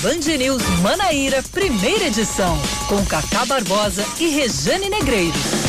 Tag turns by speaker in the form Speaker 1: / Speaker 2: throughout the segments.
Speaker 1: Band News Manaíra, primeira edição, com Cacá Barbosa e Rejane Negreiros.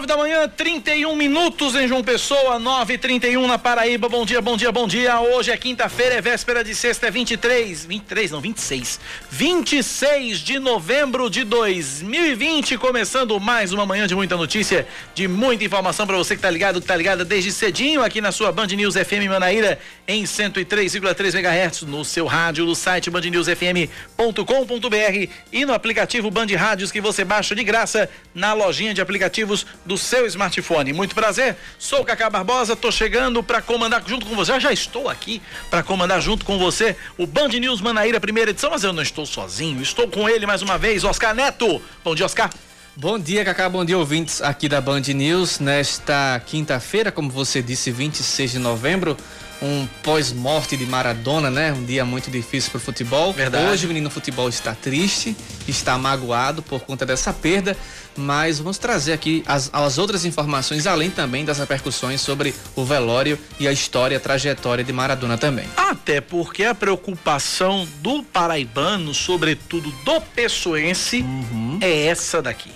Speaker 2: 9 da manhã, 31 minutos em João Pessoa, 9 e 31 na Paraíba. Bom dia, bom dia, bom dia. Hoje é quinta-feira, é véspera de sexta, é 23, 23, não, 26. 26 de novembro de 2020, começando mais uma manhã de muita notícia, de muita informação para você que tá ligado, que tá ligada desde cedinho aqui na sua Band News FM Manaíra em 103,3 MHz no seu rádio, no site bandnewsfm.com.br e no aplicativo Band Rádios que você baixa de graça na lojinha de aplicativos do seu smartphone. Muito prazer, sou o Cacá Barbosa, tô chegando para comandar junto com você. Eu já estou aqui para comandar junto com você o Band News Manaíra, primeira edição, mas eu não estou sozinho, estou com ele mais uma vez, Oscar Neto. Bom dia, Oscar.
Speaker 3: Bom dia, Cacá. Bom dia, ouvintes aqui da Band News. Nesta quinta-feira, como você disse, 26 de novembro, um pós-morte de Maradona, né? Um dia muito difícil para o futebol.
Speaker 2: Verdade.
Speaker 3: Hoje o menino futebol está triste, está magoado por conta dessa perda, mas vamos trazer aqui as, as outras informações, além também das repercussões sobre o velório e a história, a trajetória de Maradona também.
Speaker 2: Até porque a preocupação do paraibano, sobretudo do pessoense,
Speaker 3: Uhum.
Speaker 2: é essa daqui.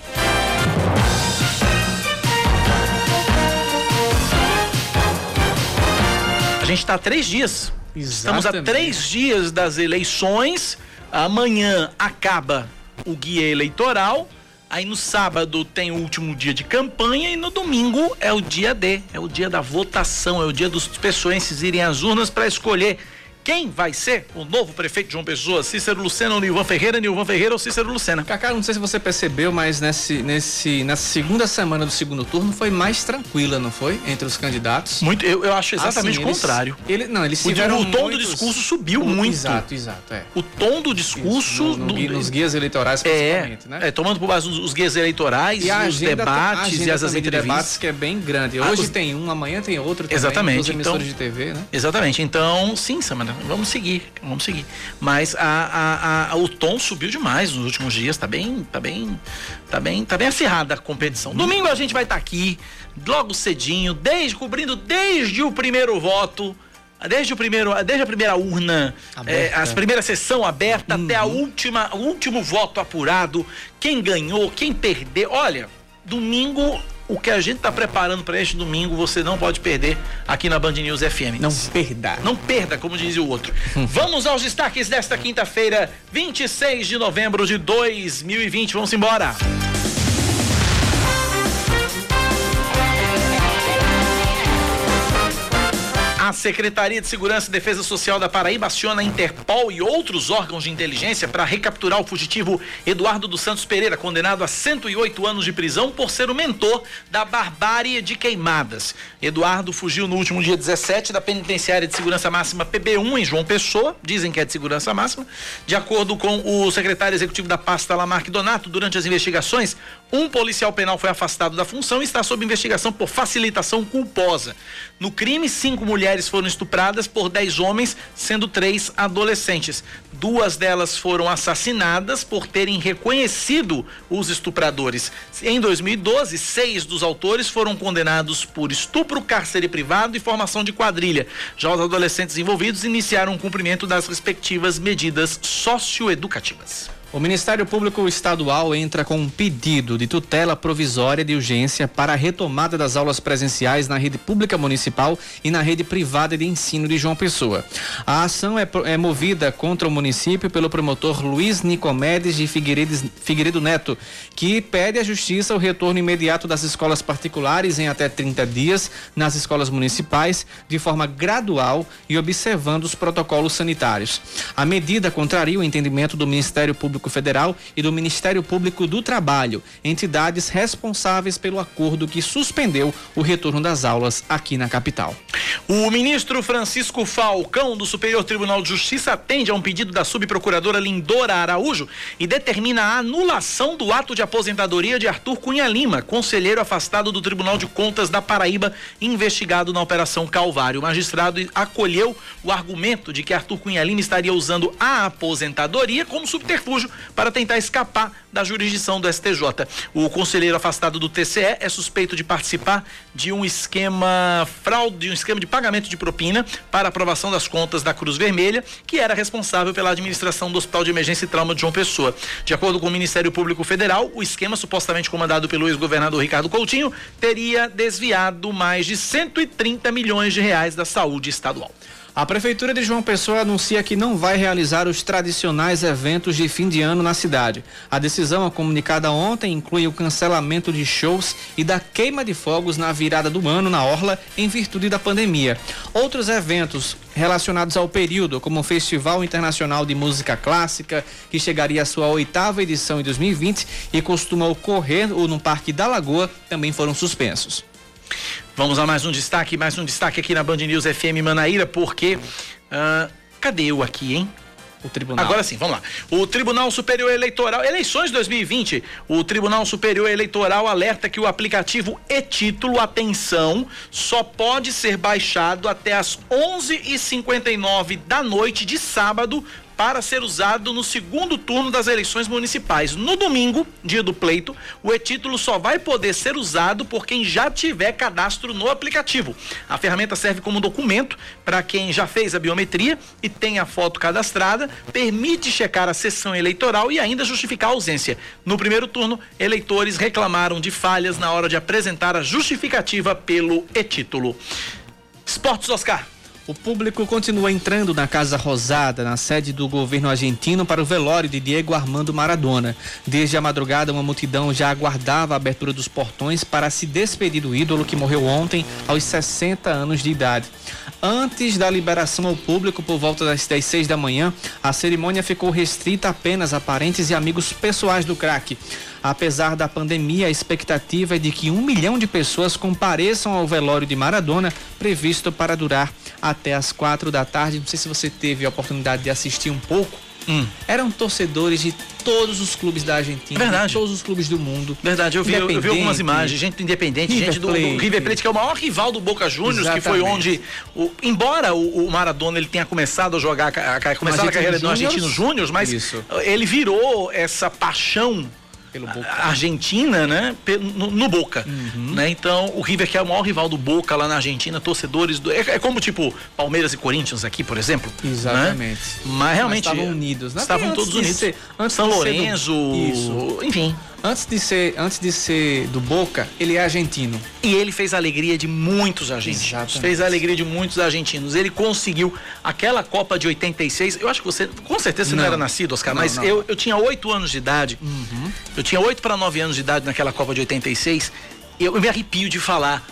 Speaker 2: A gente está há três dias. Estamos a
Speaker 3: Exatamente.
Speaker 2: três dias das eleições. Amanhã acaba o guia eleitoral. Aí no sábado tem o último dia de campanha e no domingo é o dia D, é o dia da votação, é o dia dos pessoenses irem às urnas para escolher quem vai ser o novo prefeito de João Pessoa, Cícero Lucena ou Nilvan Ferreira, Nilvan Ferreira ou Cícero Lucena.
Speaker 3: Cacá, não sei se você percebeu, mas nesse, nesse, nessa segunda semana do segundo turno foi mais tranquila, não foi? Entre os candidatos.
Speaker 2: Muito, eu, eu acho exatamente
Speaker 3: Assim,
Speaker 2: o contrário.
Speaker 3: Ele, não, eles tiveram
Speaker 2: o tom do
Speaker 3: muitos-
Speaker 2: discurso subiu
Speaker 3: o-
Speaker 2: muito.
Speaker 3: Exato, exato, é.
Speaker 2: O tom do discurso
Speaker 3: Isso, no- no
Speaker 2: do-
Speaker 3: nos guias eleitorais
Speaker 2: é,
Speaker 3: principalmente, né?
Speaker 2: é, tomando por base os, guias eleitorais,
Speaker 3: E
Speaker 2: os
Speaker 3: a
Speaker 2: debates e as,
Speaker 3: de
Speaker 2: entrevistas.
Speaker 3: debates que é bem grande.
Speaker 2: Ah,
Speaker 3: Hoje
Speaker 2: os-
Speaker 3: tem um, amanhã tem outro também.
Speaker 2: Exatamente,
Speaker 3: Dos emissores
Speaker 2: então-
Speaker 3: de TV, né?
Speaker 2: Exatamente. Então, sim, Samara, vamos seguir, vamos seguir. Mas a, a- a- o tom subiu demais nos últimos dias, tá bem, tá bem, tá bem, tá bem acirrada a competição. Domingo a gente vai estar aqui, logo cedinho, desde cobrindo desde o primeiro voto. Desde o primeiro, desde a primeira urna, eh, as primeira sessão aberta até a última, o último voto apurado, quem ganhou, quem perdeu. Olha, domingo o que a gente tá preparando para este domingo, você não pode perder aqui na Band News FM.
Speaker 3: Não perda.
Speaker 2: Não perda, como dizia o outro. Vamos aos destaques desta quinta-feira, 26 de novembro de 2020. Vamos embora. A Secretaria de Segurança e Defesa Social da Paraíba aciona a Interpol e outros órgãos de inteligência para recapturar o fugitivo Eduardo dos Santos Pereira, condenado a 108 anos de prisão por ser o mentor da barbárie de queimadas. Eduardo fugiu no último dia 17 da penitenciária de segurança máxima PB1 em João Pessoa, dizem que é de segurança máxima. De acordo com o secretário executivo da pasta Lamarck Donato, durante as investigações, um policial penal foi afastado da função e está sob investigação por facilitação culposa. No crime, cinco mulheres foram estupradas por dez homens, sendo três adolescentes. Duas delas foram assassinadas por terem reconhecido os estupradores. Em 2012, seis dos autores foram condenados por estupro, cárcere privado e formação de quadrilha. Já os adolescentes envolvidos iniciaram o cumprimento das respectivas medidas socioeducativas.
Speaker 3: O Ministério Público Estadual entra com um pedido de tutela provisória de urgência para a retomada das aulas presenciais na rede pública municipal e na rede privada de ensino de João Pessoa. A ação é, é movida contra o município pelo promotor Luiz Nicomedes de Figueiredes- Figueiredo Neto, que pede à Justiça o retorno imediato das escolas particulares em até 30 dias nas escolas municipais, de forma gradual e observando os protocolos sanitários. A medida contraria o entendimento do Ministério Público Público Federal e do Ministério Público do Trabalho, entidades responsáveis pelo acordo que suspendeu o retorno das aulas aqui na capital.
Speaker 2: O ministro Francisco Falcão, do Superior Tribunal de Justiça, atende a um pedido da subprocuradora Lindora Araújo e determina a anulação do ato de aposentadoria de Arthur Cunha Lima, conselheiro afastado do Tribunal de Contas da Paraíba, investigado na Operação Calvário. O magistrado acolheu o argumento de que Arthur Cunha Lima estaria usando a aposentadoria como subterfúgio para tentar escapar da jurisdição do STJ. O conselheiro afastado do TCE é suspeito de participar de um esquema fraude, de um esquema de pagamento de propina para aprovação das contas da Cruz Vermelha, que era responsável pela administração do Hospital de Emergência e Trauma de João Pessoa. De acordo com o Ministério Público Federal, o esquema supostamente comandado pelo ex-governador Ricardo Coutinho teria desviado mais de 130 milhões de reais da saúde estadual.
Speaker 3: A Prefeitura de João Pessoa anuncia que não vai realizar os tradicionais eventos de fim de ano na cidade. A decisão, comunicada ontem, inclui o cancelamento de shows e da queima de fogos na virada do ano na Orla, em virtude da pandemia. Outros eventos relacionados ao período, como o Festival Internacional de Música Clássica, que chegaria à sua oitava edição em 2020 e costuma ocorrer no Parque da Lagoa, também foram suspensos.
Speaker 2: Vamos a mais um destaque, mais um destaque aqui na Band News FM Manaíra, porque. Uh, cadê eu aqui, hein? O tribunal. Agora sim, vamos lá. O Tribunal Superior Eleitoral, eleições 2020. O Tribunal Superior Eleitoral alerta que o aplicativo e-título, atenção, só pode ser baixado até as 11h59 da noite de sábado para ser usado no segundo turno das eleições municipais. No domingo, dia do pleito, o e-título só vai poder ser usado por quem já tiver cadastro no aplicativo. A ferramenta serve como documento para quem já fez a biometria e tem a foto cadastrada, permite checar a sessão eleitoral e ainda justificar a ausência. No primeiro turno, eleitores reclamaram de falhas na hora de apresentar a justificativa pelo e-título. Esportes Oscar.
Speaker 3: O público continua entrando na Casa Rosada, na sede do governo argentino, para o velório de Diego Armando Maradona. Desde a madrugada, uma multidão já aguardava a abertura dos portões para se despedir do ídolo que morreu ontem, aos 60 anos de idade. Antes da liberação ao público, por volta das 10 6 da manhã, a cerimônia ficou restrita apenas a parentes e amigos pessoais do craque. Apesar da pandemia, a expectativa é de que um milhão de pessoas compareçam ao velório de Maradona, previsto para durar até as quatro da tarde. Não sei se você teve a oportunidade de assistir um pouco. Hum. Eram torcedores de todos os clubes da Argentina,
Speaker 2: Verdade.
Speaker 3: todos os clubes do mundo.
Speaker 2: Verdade, eu vi, eu vi algumas imagens, gente independente, River gente do, do, River Plate, que é o maior rival do Boca Juniors, que foi onde, o, embora o, o, Maradona ele tenha começado a jogar, a, a, a carreira no Argentino Júnior, mas Isso. ele virou essa paixão pelo Boca. Argentina, né? No, no Boca. Uhum. Né? Então, o River, que é o maior rival do Boca lá na Argentina, torcedores do. É, é como tipo Palmeiras e Corinthians aqui, por exemplo.
Speaker 3: Né? Exatamente. Né?
Speaker 2: Mas realmente.
Speaker 3: Mas estavam unidos,
Speaker 2: né? Estavam todos unidos. Ser, São Lourenço, do... enfim.
Speaker 3: Antes de ser, antes de ser do Boca, ele é argentino.
Speaker 2: E ele fez a alegria de muitos argentinos. Exatamente. Fez a alegria de muitos argentinos. Ele conseguiu aquela Copa de 86. Eu acho que você, com certeza você não, não era nascido, Oscar, não, mas não. Eu, eu tinha oito anos de idade. Uhum. Eu tinha oito para nove anos de idade naquela Copa de 86. Eu, eu me arrepio de falar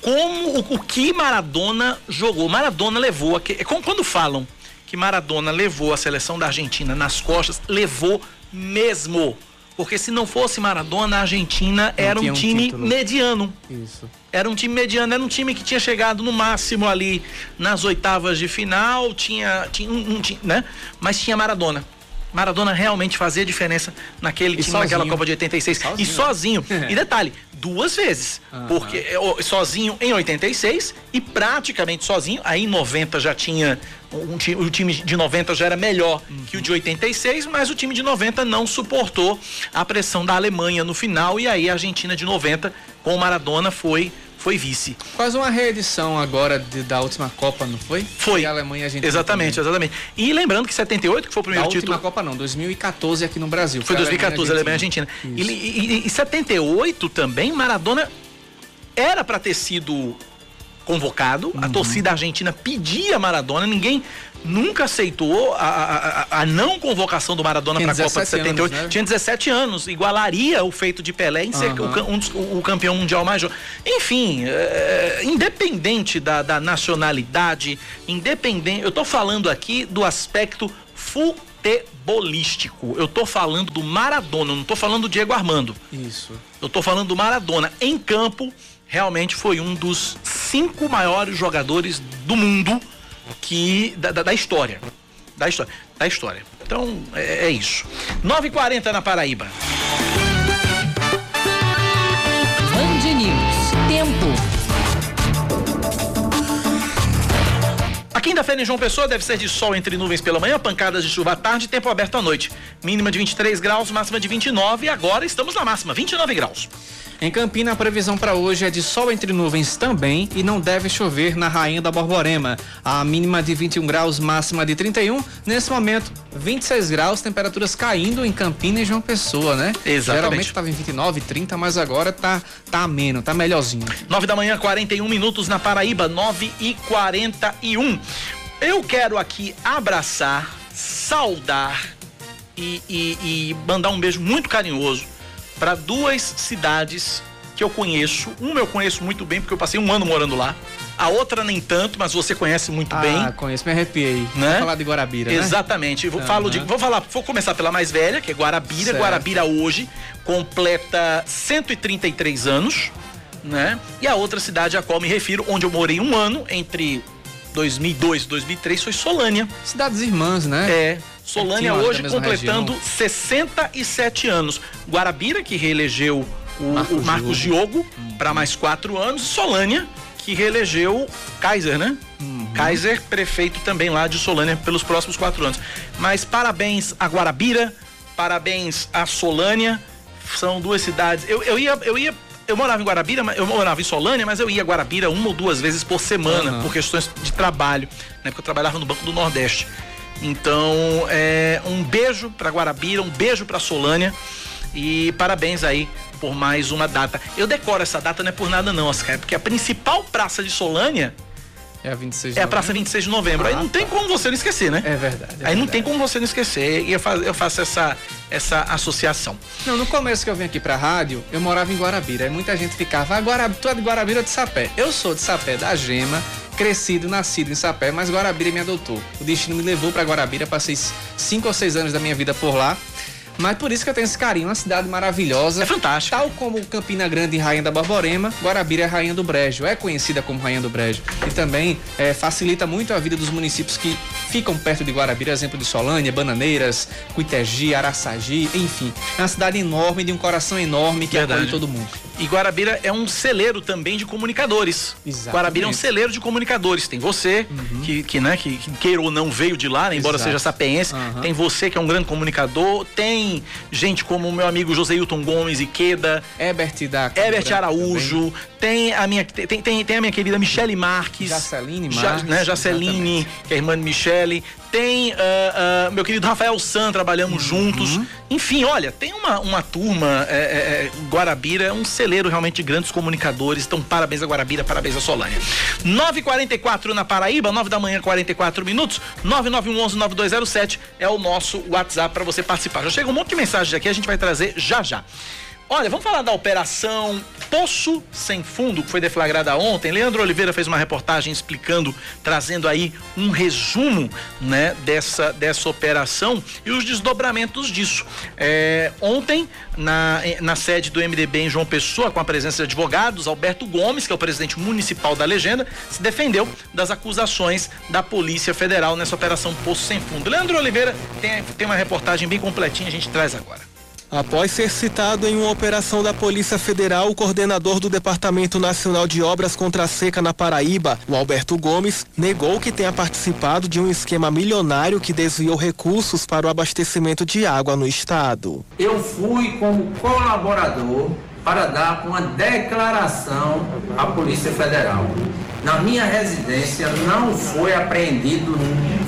Speaker 2: como o, o que Maradona jogou. Maradona levou. É como quando falam que Maradona levou a seleção da Argentina nas costas, levou mesmo porque se não fosse Maradona, a Argentina não era um time mediano. Isso. Era um time mediano, era um time que tinha chegado no máximo ali nas oitavas de final, tinha, tinha um, um né? Mas tinha Maradona. Maradona realmente fazia diferença naquele e time, sozinho. naquela Copa de 86. Sozinho. E sozinho. e detalhe, duas vezes. Uhum. Porque é, sozinho em 86 e praticamente sozinho. Aí em 90 já tinha. Um, o time de 90 já era melhor uhum. que o de 86, mas o time de 90 não suportou a pressão da Alemanha no final. E aí a Argentina de 90 com o Maradona foi foi vice.
Speaker 3: Quase uma reedição agora de, da última Copa, não foi?
Speaker 2: Foi. E a Alemanha e a Argentina. Exatamente, também. exatamente. E lembrando que 78, que foi o primeiro da título.
Speaker 3: última Copa não, 2014 aqui no Brasil.
Speaker 2: Foi 2014, a Alemanha e Argentina. E, e, e, e 78 também, Maradona era para ter sido convocado, uhum. a torcida argentina pedia Maradona, ninguém nunca aceitou a, a, a não convocação do Maradona para a Copa de 78. Anos, né? Tinha 17 anos, igualaria o feito de Pelé em ser uhum. o, um, o, campeão mundial mais jovem. Enfim, é, independente da, da nacionalidade, independente. Eu estou falando aqui do aspecto futebol futebolístico. Eu tô falando do Maradona, não tô falando do Diego Armando.
Speaker 3: Isso.
Speaker 2: Eu tô falando do Maradona. Em campo, realmente foi um dos cinco maiores jogadores do mundo que da, da, da história. Da história. Da história. Então, é, é isso. 9h40 na Paraíba.
Speaker 1: Band News. Tempo.
Speaker 2: Quinta-feira em João Pessoa deve ser de sol entre nuvens pela manhã, pancadas de chuva à tarde e tempo aberto à noite. Mínima de 23 graus, máxima de 29 e agora estamos na máxima, 29 graus.
Speaker 3: Em Campina, a previsão para hoje é de sol entre nuvens também e não deve chover na Rainha da Borborema. A mínima de 21 graus, máxima de 31. Nesse momento, 26 graus, temperaturas caindo em Campina e João Pessoa, né?
Speaker 2: Exatamente.
Speaker 3: Geralmente estava em 29, 30, mas agora tá tá ameno, tá melhorzinho.
Speaker 2: 9 da manhã, 41 minutos na Paraíba, 9 e 41. Eu quero aqui abraçar, saudar e, e, e mandar um beijo muito carinhoso para duas cidades que eu conheço. Uma eu conheço muito bem porque eu passei um ano morando lá. A outra nem tanto, mas você conhece muito
Speaker 3: ah,
Speaker 2: bem.
Speaker 3: Ah, conheço, me arrepiei.
Speaker 2: Né?
Speaker 3: Vou falar de Guarabira, né?
Speaker 2: Exatamente. Vou, uhum. falo de, vou falar, vou começar pela mais velha, que é Guarabira. Certo. Guarabira hoje completa 133 anos, né? E a outra cidade a qual me refiro, onde eu morei um ano entre 2002 e 2003 foi Solânia.
Speaker 3: Cidades irmãs, né?
Speaker 2: É. Solânia hoje completando região. 67 anos. Guarabira, que reelegeu o Marcos, o Marcos Diogo, uhum. para mais quatro anos. Solânia, que reelegeu Kaiser, né? Uhum. Kaiser, prefeito também lá de Solânia pelos próximos quatro anos. Mas parabéns a Guarabira, parabéns a Solânia. São duas cidades. Eu, eu ia. Eu ia eu morava em Guarabira, eu morava em Solânia, mas eu ia a Guarabira uma ou duas vezes por semana, uhum. por questões de trabalho, né? Porque eu trabalhava no Banco do Nordeste. Então, é, um beijo para Guarabira, um beijo para Solânia e parabéns aí por mais uma data. Eu decoro essa data não é por nada não, Oscar, é porque a principal praça de Solânia
Speaker 3: é a 26
Speaker 2: de É a Praça 26 de Novembro. Ah, aí não tem como você não esquecer, né?
Speaker 3: É verdade. É
Speaker 2: aí
Speaker 3: verdade.
Speaker 2: não tem como você não esquecer. E eu faço, eu faço essa, essa associação.
Speaker 3: Não, no começo que eu vim aqui pra rádio, eu morava em Guarabira. Aí muita gente ficava, ah, tu é de Guarabira ou de Sapé? Eu sou de Sapé da Gema, crescido, nascido em Sapé, mas Guarabira me adotou. O destino me levou para Guarabira, passei cinco ou seis anos da minha vida por lá. Mas por isso que eu tenho esse carinho, uma cidade maravilhosa.
Speaker 2: É fantástico.
Speaker 3: Tal como Campina Grande, Rainha da Borborema, Guarabira é Rainha do Brejo, é conhecida como Rainha do Brejo. E também é, facilita muito a vida dos municípios que ficam perto de Guarabira, exemplo de Solânia, Bananeiras, Cuitegi, Araçagi, enfim. É uma cidade enorme, de um coração enorme que Verdade. acolhe todo mundo.
Speaker 2: E Guarabira é um celeiro também de comunicadores. Exatamente. Guarabira é um celeiro de comunicadores. Tem você, uhum. que, que, né, que, que queira ou não veio de lá, né, embora Exato. seja sapeense. Uhum. Tem você, que é um grande comunicador. Tem gente como o meu amigo José Hilton Gomes e Queda.
Speaker 3: Herbert da
Speaker 2: Herbert Araújo. Também. Tem a minha, tem, tem, tem a minha querida Michele Marques.
Speaker 3: Jaceline Marques. Ja,
Speaker 2: né, Jaceline, que é irmã de Michele. Tem uh, uh, meu querido Rafael San, trabalhamos uhum. juntos. Enfim, olha, tem uma, uma turma, é, é, Guarabira é um celeiro realmente de grandes comunicadores. Então, parabéns a Guarabira, parabéns a Solânia. 9h44 na Paraíba, 9 da manhã, 44 minutos. 9911-9207 é o nosso WhatsApp para você participar. Já chega um monte de mensagens aqui, a gente vai trazer já já. Olha, vamos falar da operação Poço Sem Fundo, que foi deflagrada ontem. Leandro Oliveira fez uma reportagem explicando, trazendo aí um resumo, né, dessa, dessa operação e os desdobramentos disso. É, ontem, na, na sede do MDB em João Pessoa, com a presença de advogados, Alberto Gomes, que é o presidente municipal da legenda, se defendeu das acusações da Polícia Federal nessa operação Poço Sem Fundo. Leandro Oliveira tem, tem uma reportagem bem completinha, a gente traz agora.
Speaker 4: Após ser citado em uma operação da Polícia Federal, o coordenador do Departamento Nacional de Obras contra a Seca na Paraíba, o Alberto Gomes, negou que tenha participado de um esquema milionário que desviou recursos para o abastecimento de água no estado.
Speaker 5: Eu fui como colaborador para dar uma declaração à Polícia Federal. Na minha residência não foi apreendido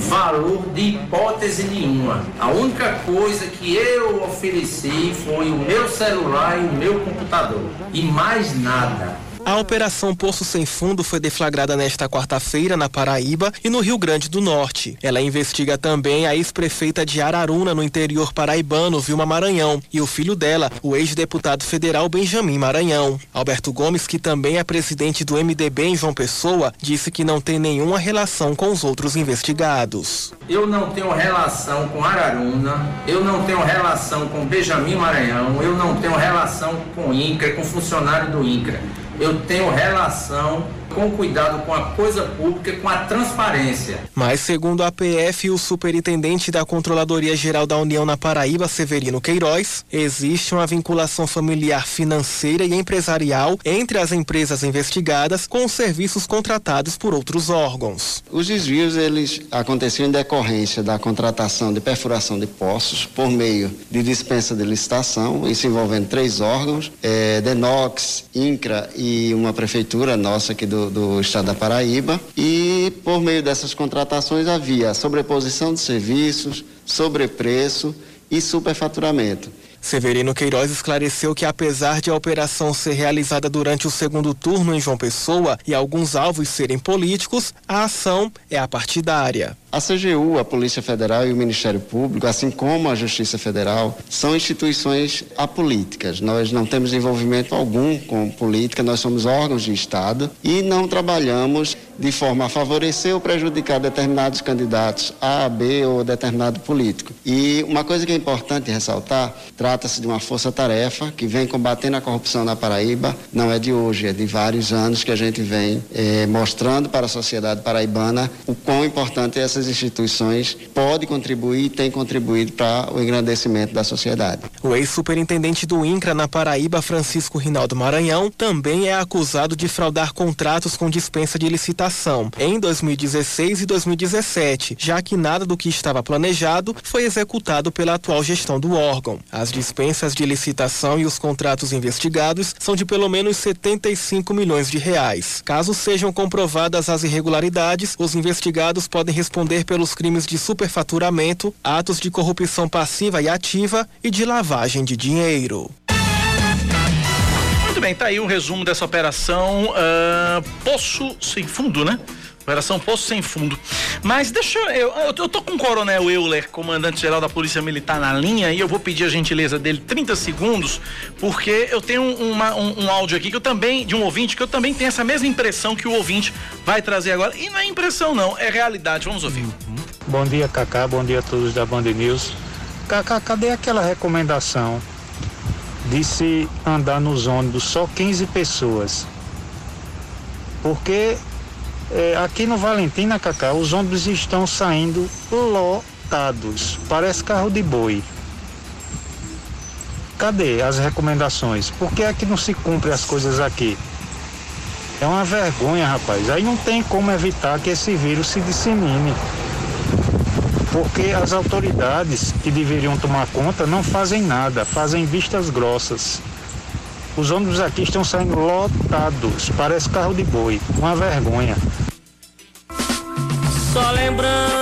Speaker 5: valor de hipótese nenhuma. A única coisa que eu ofereci foi o meu celular e o meu computador. E mais nada.
Speaker 4: A Operação Poço Sem Fundo foi deflagrada nesta quarta-feira na Paraíba e no Rio Grande do Norte. Ela investiga também a ex-prefeita de Araruna, no interior paraibano, Vilma Maranhão, e o filho dela, o ex-deputado federal Benjamin Maranhão. Alberto Gomes, que também é presidente do MDB em João Pessoa, disse que não tem nenhuma relação com os outros investigados.
Speaker 5: Eu não tenho relação com Araruna, eu não tenho relação com Benjamin Maranhão, eu não tenho relação com INCRA, com funcionário do INCRA. Eu tenho relação com cuidado com a coisa pública, com a transparência.
Speaker 4: Mas, segundo a PF e o superintendente da Controladoria Geral da União na Paraíba, Severino Queiroz, existe uma vinculação familiar financeira e empresarial entre as empresas investigadas com os serviços contratados por outros órgãos.
Speaker 6: Os desvios eles aconteciam em decorrência da contratação de perfuração de poços por meio de dispensa de licitação, isso envolvendo três órgãos, é, Denox, INCRA e uma prefeitura nossa aqui do do, estado da Paraíba e por meio dessas contratações havia sobreposição de serviços, sobrepreço e superfaturamento.
Speaker 4: Severino Queiroz esclareceu que, apesar de a operação ser realizada durante o segundo turno em João Pessoa e alguns alvos serem políticos, a ação é a partidária.
Speaker 6: A CGU, a Polícia Federal e o Ministério Público, assim como a Justiça Federal, são instituições apolíticas. Nós não temos envolvimento algum com política, nós somos órgãos de Estado e não trabalhamos de forma a favorecer ou prejudicar determinados candidatos A, B ou determinado político. E uma coisa que é importante ressaltar, trata-se de uma força-tarefa que vem combatendo a corrupção na Paraíba, não é de hoje, é de vários anos que a gente vem eh, mostrando para a sociedade paraibana o quão importante essas instituições pode contribuir e tem contribuído para o engrandecimento da sociedade.
Speaker 4: O ex-superintendente do INCRA na Paraíba, Francisco Rinaldo Maranhão, também é acusado de fraudar contratos com dispensa de licitação em 2016 e 2017, já que nada do que estava planejado foi executado pela atual gestão do órgão. As dispensas de licitação e os contratos investigados são de pelo menos 75 milhões de reais. Caso sejam comprovadas as irregularidades, os investigados podem responder pelos crimes de superfaturamento, atos de corrupção passiva e ativa e de lavagem de dinheiro.
Speaker 2: Muito bem, tá aí o um resumo dessa operação uh, Poço Sem Fundo, né? Operação Poço Sem Fundo. Mas deixa eu, eu. Eu tô com o Coronel Euler, comandante-geral da Polícia Militar, na linha e eu vou pedir a gentileza dele 30 segundos, porque eu tenho uma, um, um, áudio aqui que eu também, de um ouvinte, que eu também tenho essa mesma impressão que o ouvinte vai trazer agora. E não é impressão, não, é realidade. Vamos ouvir. Uhum.
Speaker 7: Bom dia, Cacá. Bom dia a todos da Band News. Cacá, cadê aquela recomendação de se andar nos ônibus só 15 pessoas? Porque é, aqui no Valentina, Cacá, os ônibus estão saindo lotados. Parece carro de boi. Cadê as recomendações? Por que é que não se cumpre as coisas aqui? É uma vergonha, rapaz. Aí não tem como evitar que esse vírus se dissemine. Porque as autoridades que deveriam tomar conta não fazem nada, fazem vistas grossas. Os ônibus aqui estão saindo lotados, parece carro de boi, uma vergonha.
Speaker 8: Só lembranças,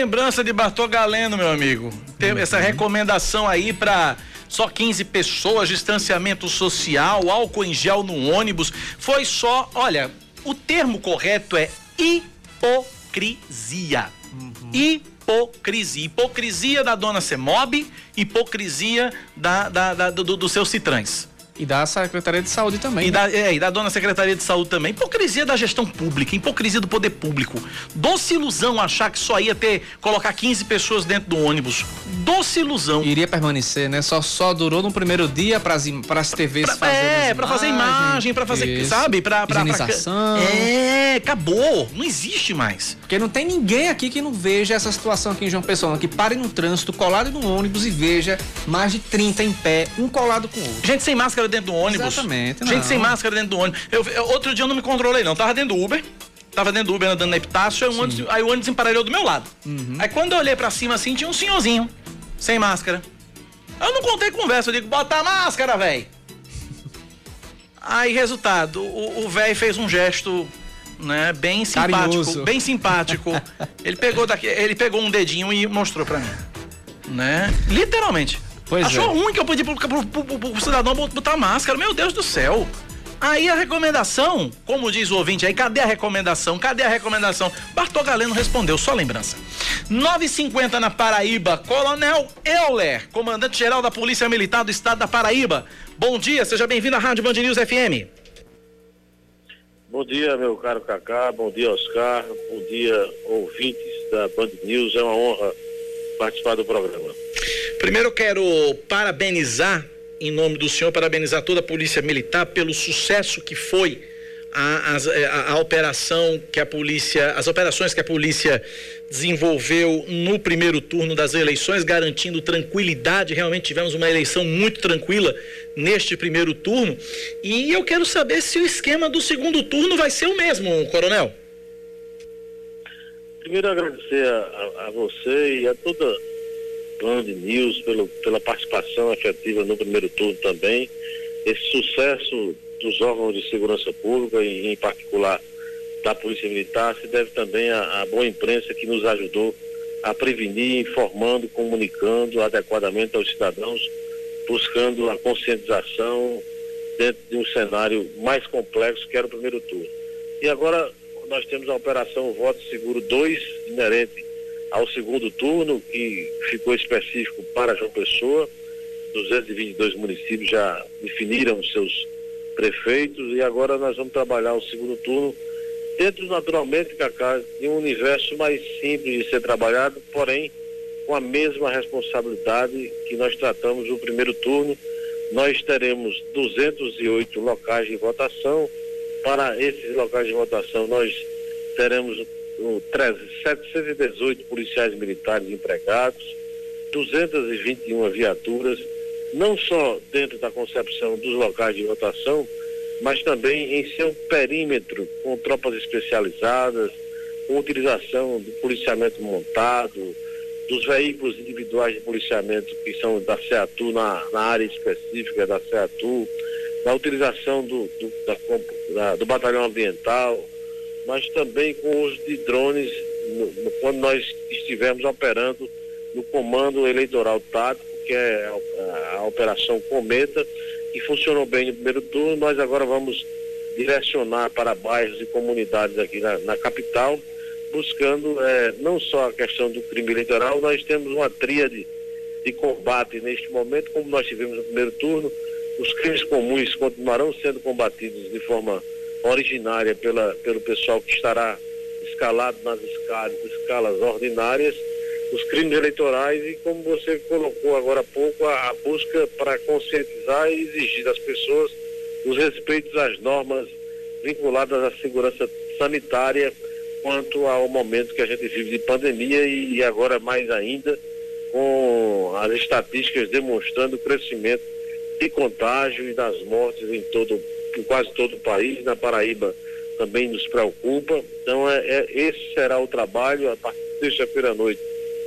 Speaker 2: lembrança de Bartô Galeno, meu amigo. Tem essa recomendação aí para só 15 pessoas, distanciamento social, álcool em gel no ônibus. Foi só, olha, o termo correto é hipocrisia. Uhum. Hipocrisia. Hipocrisia da dona Semob, hipocrisia da, da, da do, do seu Citrãs.
Speaker 3: E da Secretaria de Saúde também.
Speaker 2: E, né? da, é, e da dona Secretaria de Saúde também. Hipocrisia da gestão pública, hipocrisia do poder público. Doce ilusão achar que só ia ter, colocar 15 pessoas dentro do ônibus. Doce ilusão.
Speaker 3: Iria permanecer, né? Só, só durou no primeiro dia para as TVs pra,
Speaker 2: fazerem. É, para fazer imagem, para fazer, isso. sabe? Pra, pra, pra, É, acabou. Não existe mais.
Speaker 3: Porque não tem ninguém aqui que não veja essa situação aqui em João Pessoa, que pare no trânsito, colado no ônibus e veja mais de 30 em pé, um colado com o outro.
Speaker 2: Gente sem máscara dentro do ônibus.
Speaker 3: Exatamente.
Speaker 2: Gente sem máscara dentro do ônibus. Eu, eu, outro dia eu não me controlei, não. Tava dentro do Uber. Tava dentro do Uber andando na Epitácio, aí o, ônibus, aí o ônibus emparelhou do meu lado. Uhum. Aí quando eu olhei pra cima assim, tinha um senhorzinho, sem máscara. Eu não contei conversa, eu digo, bota a máscara, velho. Aí, resultado, o velho fez um gesto né? Bem simpático,
Speaker 3: Carinhoso.
Speaker 2: bem simpático. ele pegou daqui, ele pegou um dedinho e mostrou pra mim, né? Literalmente.
Speaker 3: Pois
Speaker 2: Achou
Speaker 3: é.
Speaker 2: ruim que eu pedi pro, pro, pro- pro- pro cidadão botar máscara. Meu Deus do céu. Aí a recomendação, como diz o ouvinte aí, cadê a recomendação? Cadê a recomendação? Bartol Galeno respondeu, só lembrança. 9h50 na Paraíba, Coronel Euler, comandante-geral da Polícia Militar do Estado da Paraíba. Bom dia, seja bem-vindo à Rádio Band News FM.
Speaker 9: Bom dia, meu caro Cacá, bom dia, Oscar, bom dia, ouvintes da Band News, é uma honra participar do programa.
Speaker 2: Primeiro eu quero parabenizar, em nome do senhor, parabenizar toda a Polícia Militar pelo sucesso que foi a, eh, a- a operação que a polícia, as operações que a polícia desenvolveu no primeiro turno das eleições, garantindo tranquilidade. Realmente tivemos uma eleição muito tranquila neste primeiro turno. E eu quero saber se o esquema do segundo turno vai ser o mesmo, Coronel.
Speaker 9: Primeiro agradecer a- a você e a toda Band News pelo, pela participação efetiva no primeiro turno também. Esse sucesso dos órgãos de segurança pública e em particular da Polícia Militar se deve também à, à boa imprensa que nos ajudou a prevenir, informando, comunicando adequadamente aos cidadãos, buscando a conscientização dentro de um cenário mais complexo que era o primeiro turno. E agora nós temos a Operação Voto Seguro 2, inerente ao segundo turno, que ficou específico para João Pessoa. 222 municípios já definiram seus prefeitos e agora nós vamos trabalhar o segundo turno dentro, naturalmente, Cacá, de um universo mais simples de ser trabalhado, porém com a mesma responsabilidade que nós tratamos no primeiro turno. Nós teremos 208 locais de votação. Para esses locais de votação, nós teremos 13 718 policiais militares empregados, 221 viaturas, não só dentro da concepção dos locais de votação, mas também em seu perímetro, com tropas especializadas, com utilização do policiamento montado, dos veículos individuais de policiamento que são da CEATU na, na área específica da CEATU, na utilização do, do, da da- do batalhão ambiental, mas também com o uso de drones no- quando nós estivermos operando no comando eleitoral tático, que é a, a operação Cometa, que funcionou bem no primeiro turno, nós agora vamos direcionar para bairros e comunidades aqui na, na capital, buscando eh, não só a questão do crime eleitoral, nós temos uma tríade de combate neste momento, como nós tivemos no primeiro turno, os crimes comuns continuarão sendo combatidos de forma originária pela, pelo pessoal que estará escalado nas escalas, escalas ordinárias, os crimes eleitorais e, como você colocou agora há pouco, a, a busca para conscientizar e exigir das pessoas os respeitos às normas vinculadas à segurança sanitária quanto ao momento que a gente vive de pandemia e, e agora mais ainda com as estatísticas demonstrando o crescimento de contágio e das mortes em todo, em quase todo o país, na Paraíba também nos preocupa. Então é, é- esse será o trabalho. A partir de sexta-feira à noite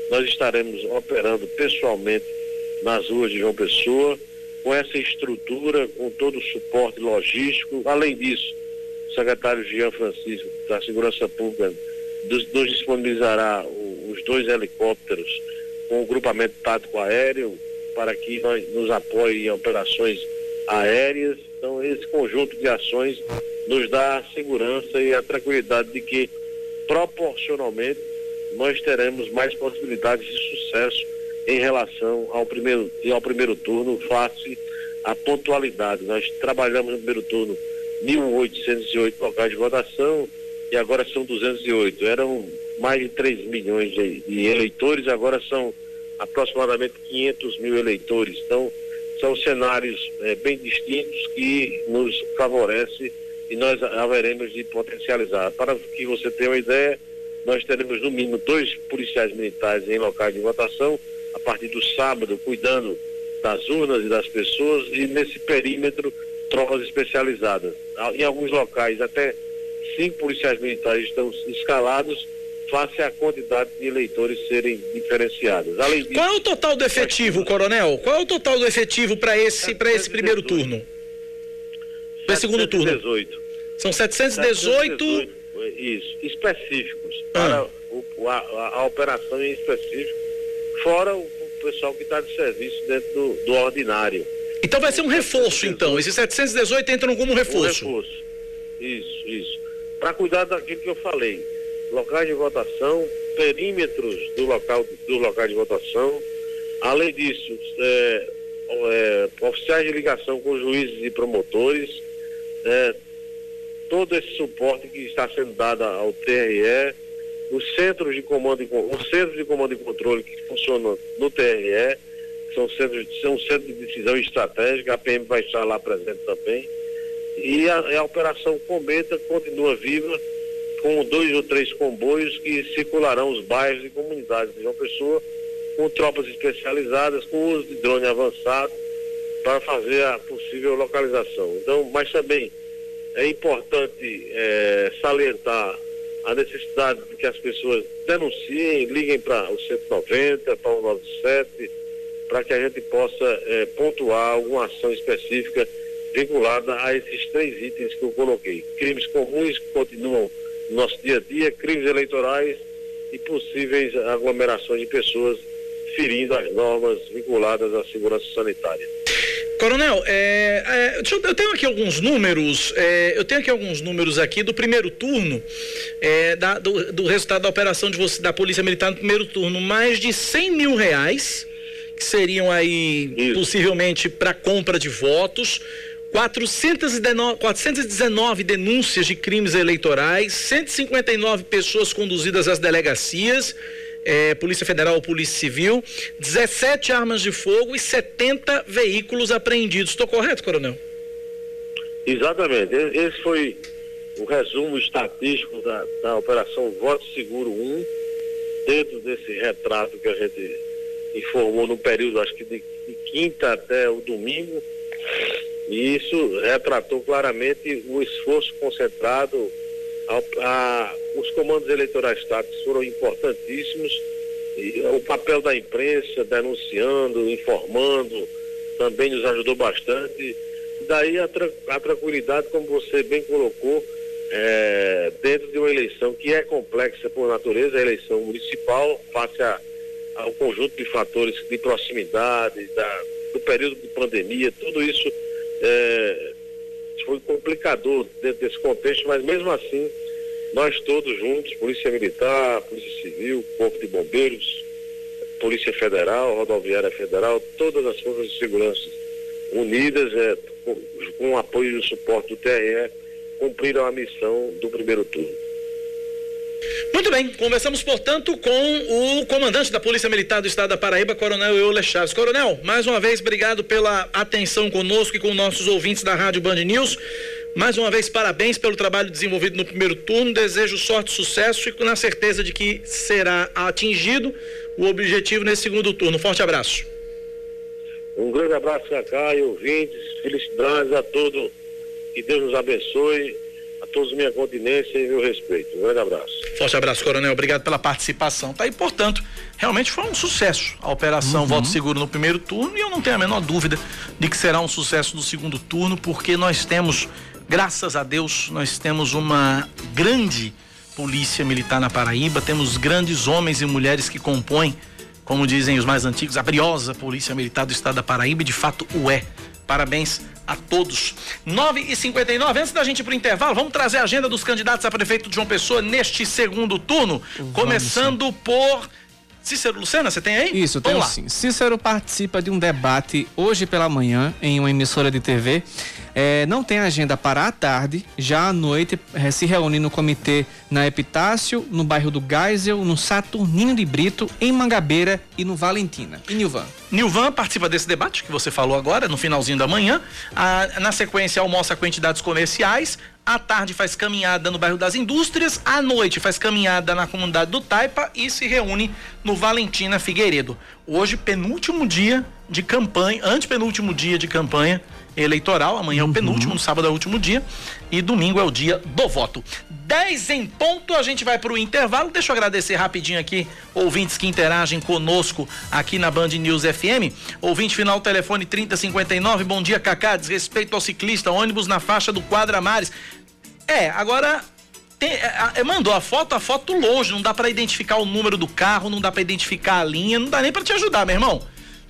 Speaker 9: nós estaremos operando pessoalmente nas ruas de João Pessoa, com essa estrutura, com todo o suporte logístico. Além disso, o secretário Jean Francisco da Segurança Pública nos, disponibilizará os dois helicópteros com o grupamento tático aéreo para que nós nos apoie em operações aéreas. Então, esse conjunto de ações nos dá a segurança e a tranquilidade de que, proporcionalmente, nós teremos mais possibilidades de sucesso em relação ao primeiro, ao primeiro turno, face à pontualidade. Nós trabalhamos no primeiro turno 1.808 locais de votação e agora são 208. Eram mais de 3 milhões de, de eleitores, agora são aproximadamente 500 mil eleitores. Então, são cenários eh, bem distintos que nos favorece e nós haveremos de potencializar. Para que você tenha uma ideia, nós teremos no mínimo dois policiais militares em locais de votação a partir do sábado, cuidando das urnas e das pessoas e nesse perímetro tropas especializadas. Em alguns locais até cinco policiais militares estão escalados face à quantidade de eleitores serem diferenciados. Além disso,
Speaker 2: Qual é o total do efetivo, Coronel? Qual é o total do efetivo para esse, pra esse primeiro turno? Para segundo turno?
Speaker 9: 718.
Speaker 2: São 718
Speaker 9: 718, Isso, específicos, para o- a, a- operação em específico, fora o, o pessoal que está de serviço dentro do, do ordinário.
Speaker 2: Então vai ser um reforço, então. Esses 718 entram como
Speaker 9: Um
Speaker 2: reforço.
Speaker 9: reforço. Isso, isso. Para cuidar daquilo que eu falei. Locais de votação, perímetros do local, do local de votação. Além disso, é, é, oficiais de ligação com juízes e promotores. é, todo esse suporte que está sendo dado ao TRE, os centros de comando e, os centros de comando e controle que funcionam no TRE, são centros, são centros de decisão estratégica, a PM vai estar lá presente também. E a, a Operação Cometa continua viva com dois ou três comboios que circularão os bairros e comunidades de João Pessoa com tropas especializadas, com uso de drone avançado para fazer a possível localização. Então, mas também é importante eh, salientar a necessidade de que as pessoas denunciem, liguem para o 190, para o 97, para que a gente possa eh, pontuar alguma ação específica vinculada a esses três itens que eu coloquei. Crimes comuns continuam no nosso dia a dia, crimes eleitorais e possíveis aglomerações de pessoas ferindo as normas vinculadas à segurança sanitária.
Speaker 2: Coronel, é, é, eu, eu tenho aqui alguns números, é, eu tenho aqui alguns números aqui do primeiro turno, é, da- do, do resultado da operação de você, da Polícia Militar no primeiro turno, mais de 100 mil reais, que seriam aí possivelmente para compra de votos, 419, 419 denúncias de crimes eleitorais, 159 pessoas conduzidas às delegacias, é, Polícia Federal Polícia Civil, 17 armas de fogo e 70 veículos apreendidos. Estou correto, coronel?
Speaker 9: Exatamente. Esse foi o resumo estatístico da, da Operação Voto Seguro 1, dentro desse retrato que a gente informou no período, acho que de, de quinta até o domingo. E isso retratou claramente o esforço concentrado. a- os comandos eleitorais táticos foram importantíssimos. E o papel da imprensa denunciando, informando, também nos ajudou bastante. Daí a, tra- a tranquilidade, como você bem colocou, é, dentro de uma eleição que é complexa por natureza, a eleição municipal, face a, ao conjunto de fatores de proximidade, da, do período de pandemia, tudo isso é, foi complicador dentro desse contexto, mas mesmo assim, nós todos juntos, Polícia Militar, Polícia Civil, Corpo de Bombeiros, Polícia Federal, Rodoviária Federal, todas as forças de segurança unidas, é, com, com o apoio e o suporte do TRE, cumpriram a missão do primeiro turno.
Speaker 2: Muito bem, conversamos, portanto, com o comandante da Polícia Militar do Estado da Paraíba, Coronel Euler Chaves. Coronel, mais uma vez, obrigado pela atenção conosco e com nossos ouvintes da Rádio Band News. Mais uma vez, parabéns pelo trabalho desenvolvido no primeiro turno. Desejo sorte sucesso e na certeza de que será atingido o objetivo nesse segundo turno. Forte abraço.
Speaker 9: Um grande abraço, Cacá e ouvintes, felicidades a todos, que Deus nos abençoe, a todos minha continência e meu respeito. Um grande abraço.
Speaker 2: Forte abraço, Coronel. Obrigado pela participação. Tá aí, portanto, realmente foi um sucesso a operação Voto Seguro no primeiro turno e eu não tenho a menor dúvida de que será um sucesso no segundo turno, porque nós temos, graças a Deus, nós temos uma grande polícia militar na Paraíba, temos grandes homens e mulheres que compõem, como dizem os mais antigos, a briosa Polícia Militar do Estado da Paraíba, e de fato o é. Parabéns a todos. 9 e 59 antes da gente ir pro intervalo, vamos trazer a agenda dos candidatos a prefeito de João Pessoa neste segundo turno, começando por Cícero Lucena, você tem aí?
Speaker 3: Isso, tem sim. Cícero participa de um debate hoje pela manhã em uma emissora de TV. É, não tem agenda para a tarde, já à noite eh, se reúne no comitê na Epitácio, no bairro do Geisel, no Saturnino de Brito, em Mangabeira e no Valentina. E Nilvan?
Speaker 2: Nilvan participa desse debate que você falou agora, no finalzinho da manhã. Ah, na sequência, almoça com entidades comerciais. À tarde faz caminhada no bairro das Indústrias. À noite faz caminhada na comunidade do Taipa e se reúne no Valentina Figueiredo. Hoje, penúltimo dia de campanha, antepenúltimo dia de campanha eleitoral. Amanhã é o penúltimo, no sábado é o último dia. E domingo é o dia do voto. 10 em ponto, a gente vai para o intervalo. Deixa eu agradecer rapidinho aqui ouvintes que interagem conosco aqui na Band News FM. Ouvinte final telefone 3059. Bom dia, Cacá. Desrespeito ao ciclista, ônibus na faixa do Quadra Mares. É, agora tem, é, é, mandou a foto, a foto longe, não dá para identificar o número do carro, não dá para identificar a linha, não dá nem para te ajudar, meu irmão,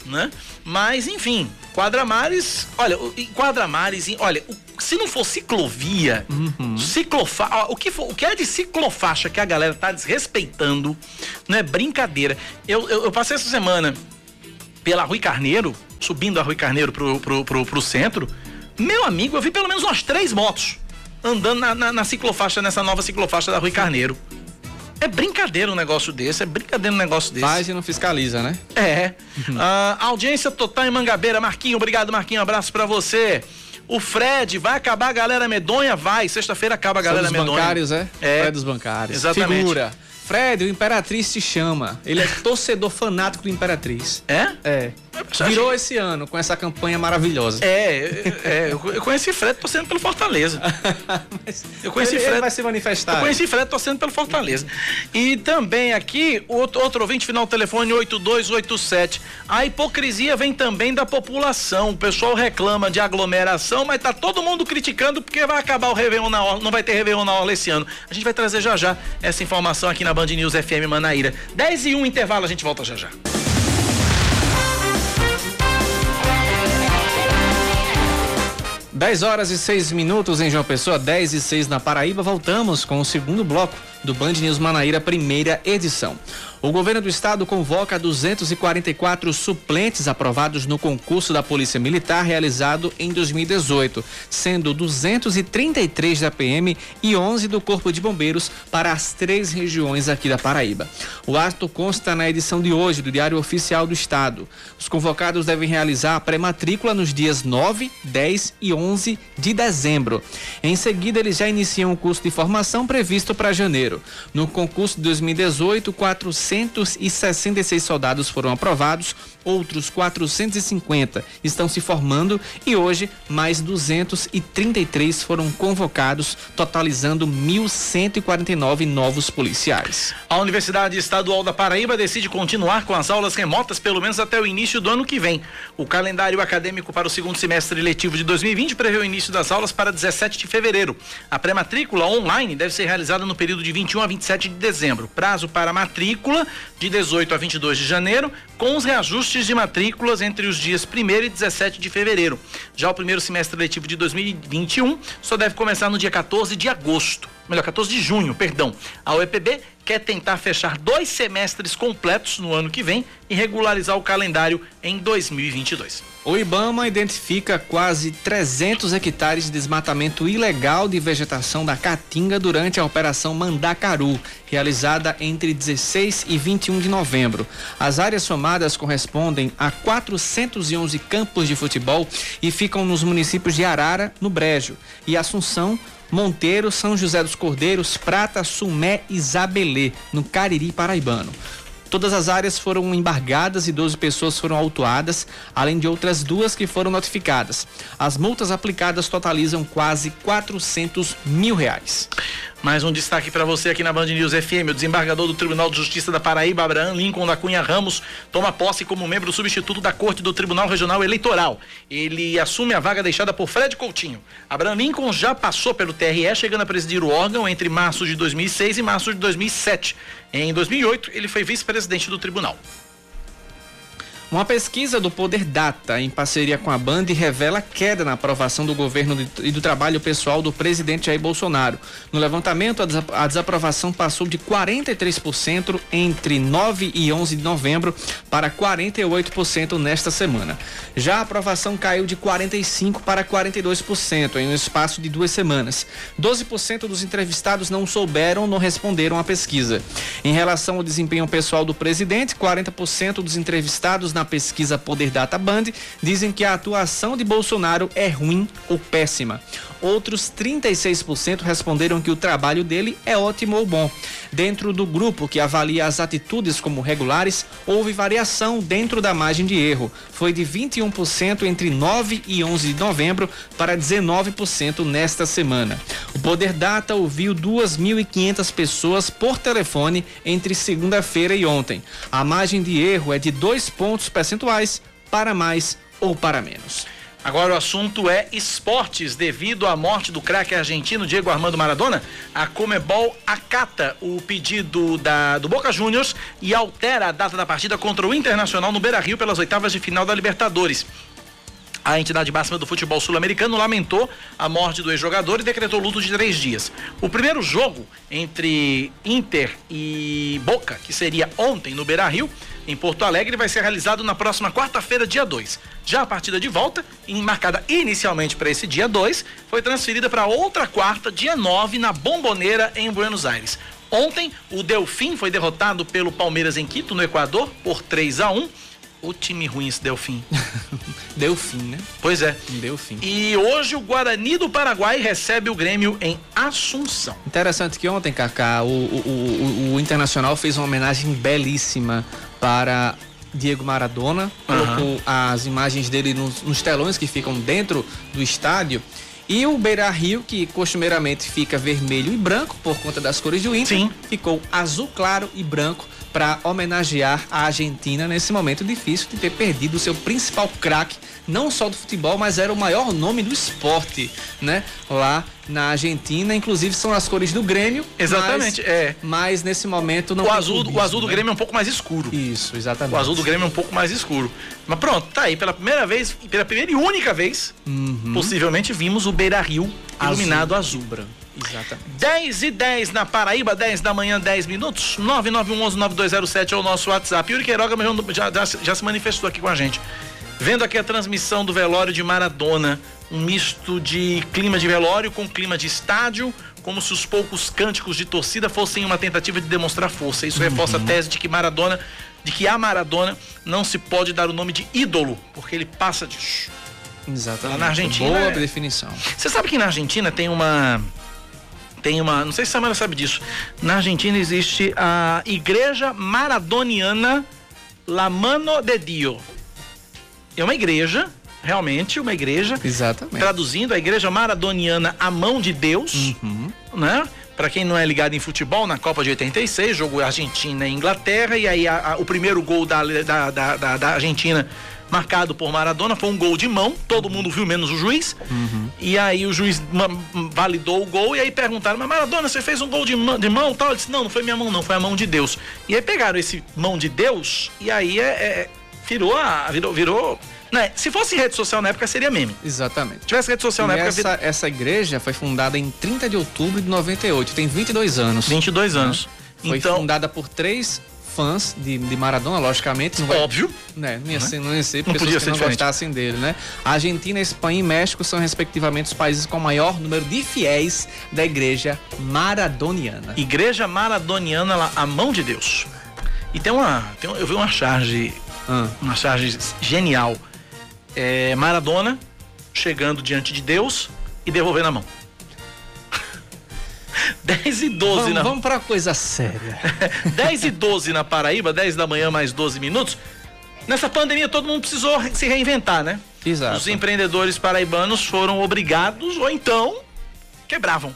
Speaker 2: né? Mas enfim, Quadramares, olha, Quadramares, olha, se não for ciclovia, uhum. ciclofa, o que for, o que é de ciclofaixa que a galera tá desrespeitando, não é brincadeira. Eu, eu, eu passei essa semana pela Rui Carneiro, subindo a Rui Carneiro pro, pro, pro, pro centro, meu amigo, eu vi pelo menos umas três motos andando na, na, na ciclofaixa, nessa nova ciclofaixa da Rui Carneiro. É brincadeira um negócio desse, é brincadeira um negócio desse.
Speaker 3: Faz e não fiscaliza, né?
Speaker 2: É. uh, audiência total em Mangabeira. Marquinho, obrigado, Marquinho. abraço para você. O Fred, vai acabar a galera medonha? Vai. Sexta-feira acaba a galera
Speaker 3: São
Speaker 2: medonha.
Speaker 3: bancários, é?
Speaker 2: É.
Speaker 3: Fred dos bancários.
Speaker 2: Exatamente.
Speaker 3: Figura. Fred, o Imperatriz te chama. Ele é torcedor fanático do Imperatriz.
Speaker 2: É?
Speaker 3: É. Virou esse ano com essa campanha maravilhosa.
Speaker 2: É, é eu conheci Fred torcendo pelo Fortaleza.
Speaker 3: eu conheci ele, Fred. Ele vai se manifestar.
Speaker 2: Eu conheci Fred torcendo pelo Fortaleza. E também aqui, outro, outro ouvinte, final do telefone 8287. A hipocrisia vem também da população. O pessoal reclama de aglomeração, mas tá todo mundo criticando porque vai acabar o Réveillon na Orla, não vai ter Réveillon na Orla esse ano. A gente vai trazer já já essa informação aqui na Band News FM Manaíra. 10 e 1 intervalo, a gente volta já já.
Speaker 3: 10 horas e 6 minutos em João Pessoa, 10 e 6 na Paraíba. Voltamos com o segundo bloco do Band News Manaíra, primeira edição. O governo do estado convoca 244 suplentes aprovados no concurso da Polícia Militar realizado em 2018, sendo 233 da PM e 11 do Corpo de Bombeiros para as três regiões aqui da Paraíba. O ato consta na edição de hoje do Diário Oficial do Estado. Os convocados devem realizar a pré-matrícula nos dias 9, 10 e 11 de dezembro. Em seguida, eles já iniciam o curso de formação previsto para janeiro. No concurso de 2018, 400 466 soldados foram aprovados, outros 450 estão se formando e hoje mais 233 foram convocados, totalizando 1.149 novos policiais.
Speaker 2: A Universidade Estadual da Paraíba decide continuar com as aulas remotas pelo menos até o início do ano que vem. O calendário acadêmico para o segundo semestre letivo de 2020 prevê o início das aulas para 17 de fevereiro. A pré-matrícula online deve ser realizada no período de 21 a 27 de dezembro. Prazo para matrícula de 18 a 22 de janeiro, com os reajustes de matrículas entre os dias 1 e 17 de fevereiro. Já o primeiro semestre letivo de 2021 só deve começar no dia 14 de agosto. Melhor, 14 de junho, perdão. A UEPB quer tentar fechar dois semestres completos no ano que vem e regularizar o calendário em 2022.
Speaker 3: O Ibama identifica quase 300 hectares de desmatamento ilegal de vegetação da Caatinga durante a Operação Mandacaru, realizada entre 16 e 21 de novembro. As áreas somadas correspondem a 411 campos de futebol e ficam nos municípios de Arara, no Brejo, e Assunção, Monteiro, São José dos Cordeiros, Prata, Sumé e Zabelê, no Cariri Paraibano. Todas as áreas foram embargadas e 12 pessoas foram autuadas, além de outras duas que foram notificadas. As multas aplicadas totalizam quase 400 mil reais.
Speaker 2: Mais um destaque para você aqui na Band News FM. O desembargador do Tribunal de Justiça da Paraíba, Abraham Lincoln da Cunha Ramos, toma posse como membro substituto da Corte do Tribunal Regional Eleitoral. Ele assume a vaga deixada por Fred Coutinho. Abraham Lincoln já passou pelo TRE, chegando a presidir o órgão entre março de 2006 e março de 2007. Em 2008, ele foi vice-presidente do tribunal.
Speaker 3: Uma pesquisa do Poder Data, em parceria com a Band, revela queda na aprovação do governo e do trabalho pessoal do presidente Jair Bolsonaro. No levantamento, a desaprovação passou de 43% entre 9 e 11 de novembro para 48% nesta semana. Já a aprovação caiu de 45% para 42% em um espaço de duas semanas. 12% dos entrevistados não souberam ou não responderam à pesquisa. Em relação ao desempenho pessoal do presidente, 40% dos entrevistados na pesquisa Poder Data Band dizem que a atuação de Bolsonaro é ruim ou péssima. Outros 36% responderam que o trabalho dele é ótimo ou bom. Dentro do grupo que avalia as atitudes como regulares, houve variação dentro da margem de erro. Foi de 21% entre 9 e 11 de novembro para 19% nesta semana. O Poder Data ouviu 2.500 pessoas por telefone entre segunda-feira e ontem. A margem de erro é de dois pontos percentuais para mais ou para menos.
Speaker 2: Agora o assunto é esportes. Devido à morte do craque argentino Diego Armando Maradona, a Comebol acata o pedido da, do Boca Juniors e altera a data da partida contra o Internacional no Beira Rio pelas oitavas de final da Libertadores. A entidade máxima do futebol sul-americano lamentou a morte do ex-jogador e decretou luto de três dias. O primeiro jogo entre Inter e Boca, que seria ontem no Beira Rio, em Porto Alegre, vai ser realizado na próxima quarta-feira, dia 2. Já a partida de volta, marcada inicialmente para esse dia 2, foi transferida para outra quarta, dia 9, na Bomboneira, em Buenos Aires. Ontem, o Delfim foi derrotado pelo Palmeiras em Quito, no Equador, por 3 a 1 o time ruim esse Delfim.
Speaker 3: Delfim, né?
Speaker 2: Pois é.
Speaker 3: Delfim.
Speaker 2: E hoje o Guarani do Paraguai recebe o Grêmio em Assunção.
Speaker 3: Interessante que ontem, Kaká, o, o, o, o Internacional fez uma homenagem belíssima para Diego Maradona. Colocou uhum. as imagens dele nos, nos telões que ficam dentro do estádio. E o Beira Rio, que costumeiramente fica vermelho e branco por conta das cores do Inter,
Speaker 2: Sim.
Speaker 3: ficou azul claro e branco para homenagear a Argentina nesse momento difícil de ter perdido o seu principal craque, não só do futebol, mas era o maior nome do esporte, né? Lá na Argentina, inclusive são as cores do Grêmio.
Speaker 2: Exatamente,
Speaker 3: mas,
Speaker 2: é.
Speaker 3: Mas nesse momento não
Speaker 2: o azul, o azul do né? Grêmio é um pouco mais escuro.
Speaker 3: Isso, exatamente.
Speaker 2: O azul do Grêmio é um pouco mais escuro. Mas pronto, tá aí pela primeira vez, pela primeira e única vez,
Speaker 3: uhum.
Speaker 2: possivelmente vimos o Beira-Rio iluminado azul.
Speaker 3: azul. Exatamente.
Speaker 2: 10 e 10 na Paraíba, 10 da manhã, 10 minutos. 9911-9207 é o nosso WhatsApp. Yuri Queiroga já, já, já se manifestou aqui com a gente. Vendo aqui a transmissão do velório de Maradona, um misto de clima de velório com clima de estádio, como se os poucos cânticos de torcida fossem uma tentativa de demonstrar força. Isso uhum. reforça a tese de que Maradona, de que a Maradona não se pode dar o nome de ídolo, porque ele passa de
Speaker 3: Exatamente.
Speaker 2: Lá na Argentina.
Speaker 3: Boa
Speaker 2: é...
Speaker 3: definição.
Speaker 2: Você sabe que na Argentina tem uma tem uma, não sei se a Samara sabe disso. Na Argentina existe a Igreja Maradoniana La Mano de Dio. É uma igreja, realmente uma igreja.
Speaker 3: Exatamente.
Speaker 2: Traduzindo, a Igreja Maradoniana A Mão de Deus,
Speaker 3: uhum.
Speaker 2: né? Para quem não é ligado em futebol, na Copa de 86, jogo Argentina e Inglaterra, e aí a, a, o primeiro gol da, da, da, da Argentina marcado por Maradona, foi um gol de mão, todo mundo viu, menos o juiz.
Speaker 3: Uhum.
Speaker 2: E aí o juiz validou o gol e aí perguntaram, mas Maradona, você fez um gol de mão, de mão tal? Ele disse, não, não foi minha mão não, foi a mão de Deus. E aí pegaram esse mão de Deus e aí é, é virou a, virou, virou né? Se fosse rede social na época, seria meme.
Speaker 3: Exatamente. Se
Speaker 2: tivesse rede social
Speaker 3: e
Speaker 2: na época.
Speaker 3: Essa, essa igreja foi fundada em 30 de outubro de 98, tem 22 anos.
Speaker 2: 22 anos.
Speaker 3: Né? Foi então, fundada por três fãs de, de Maradona, logicamente. Não vai,
Speaker 2: Óbvio.
Speaker 3: Né, não ia ser, não ia ser não
Speaker 2: podia
Speaker 3: ser não gostassem dele, né? A Argentina, Espanha e México são, respectivamente, os países com o maior número de fiéis da igreja maradoniana.
Speaker 2: Igreja maradoniana, a mão de Deus. E tem uma. Tem, eu vi uma charge.
Speaker 3: Ah.
Speaker 2: Uma charge genial. É, Maradona chegando diante de Deus e devolvendo a mão. 10 e 12
Speaker 3: vamos,
Speaker 2: na.
Speaker 3: Vamos pra coisa séria.
Speaker 2: 10 e 12 na Paraíba, 10 da manhã mais 12 minutos. Nessa pandemia todo mundo precisou se reinventar, né?
Speaker 3: Exato.
Speaker 2: Os empreendedores paraibanos foram obrigados ou então quebravam.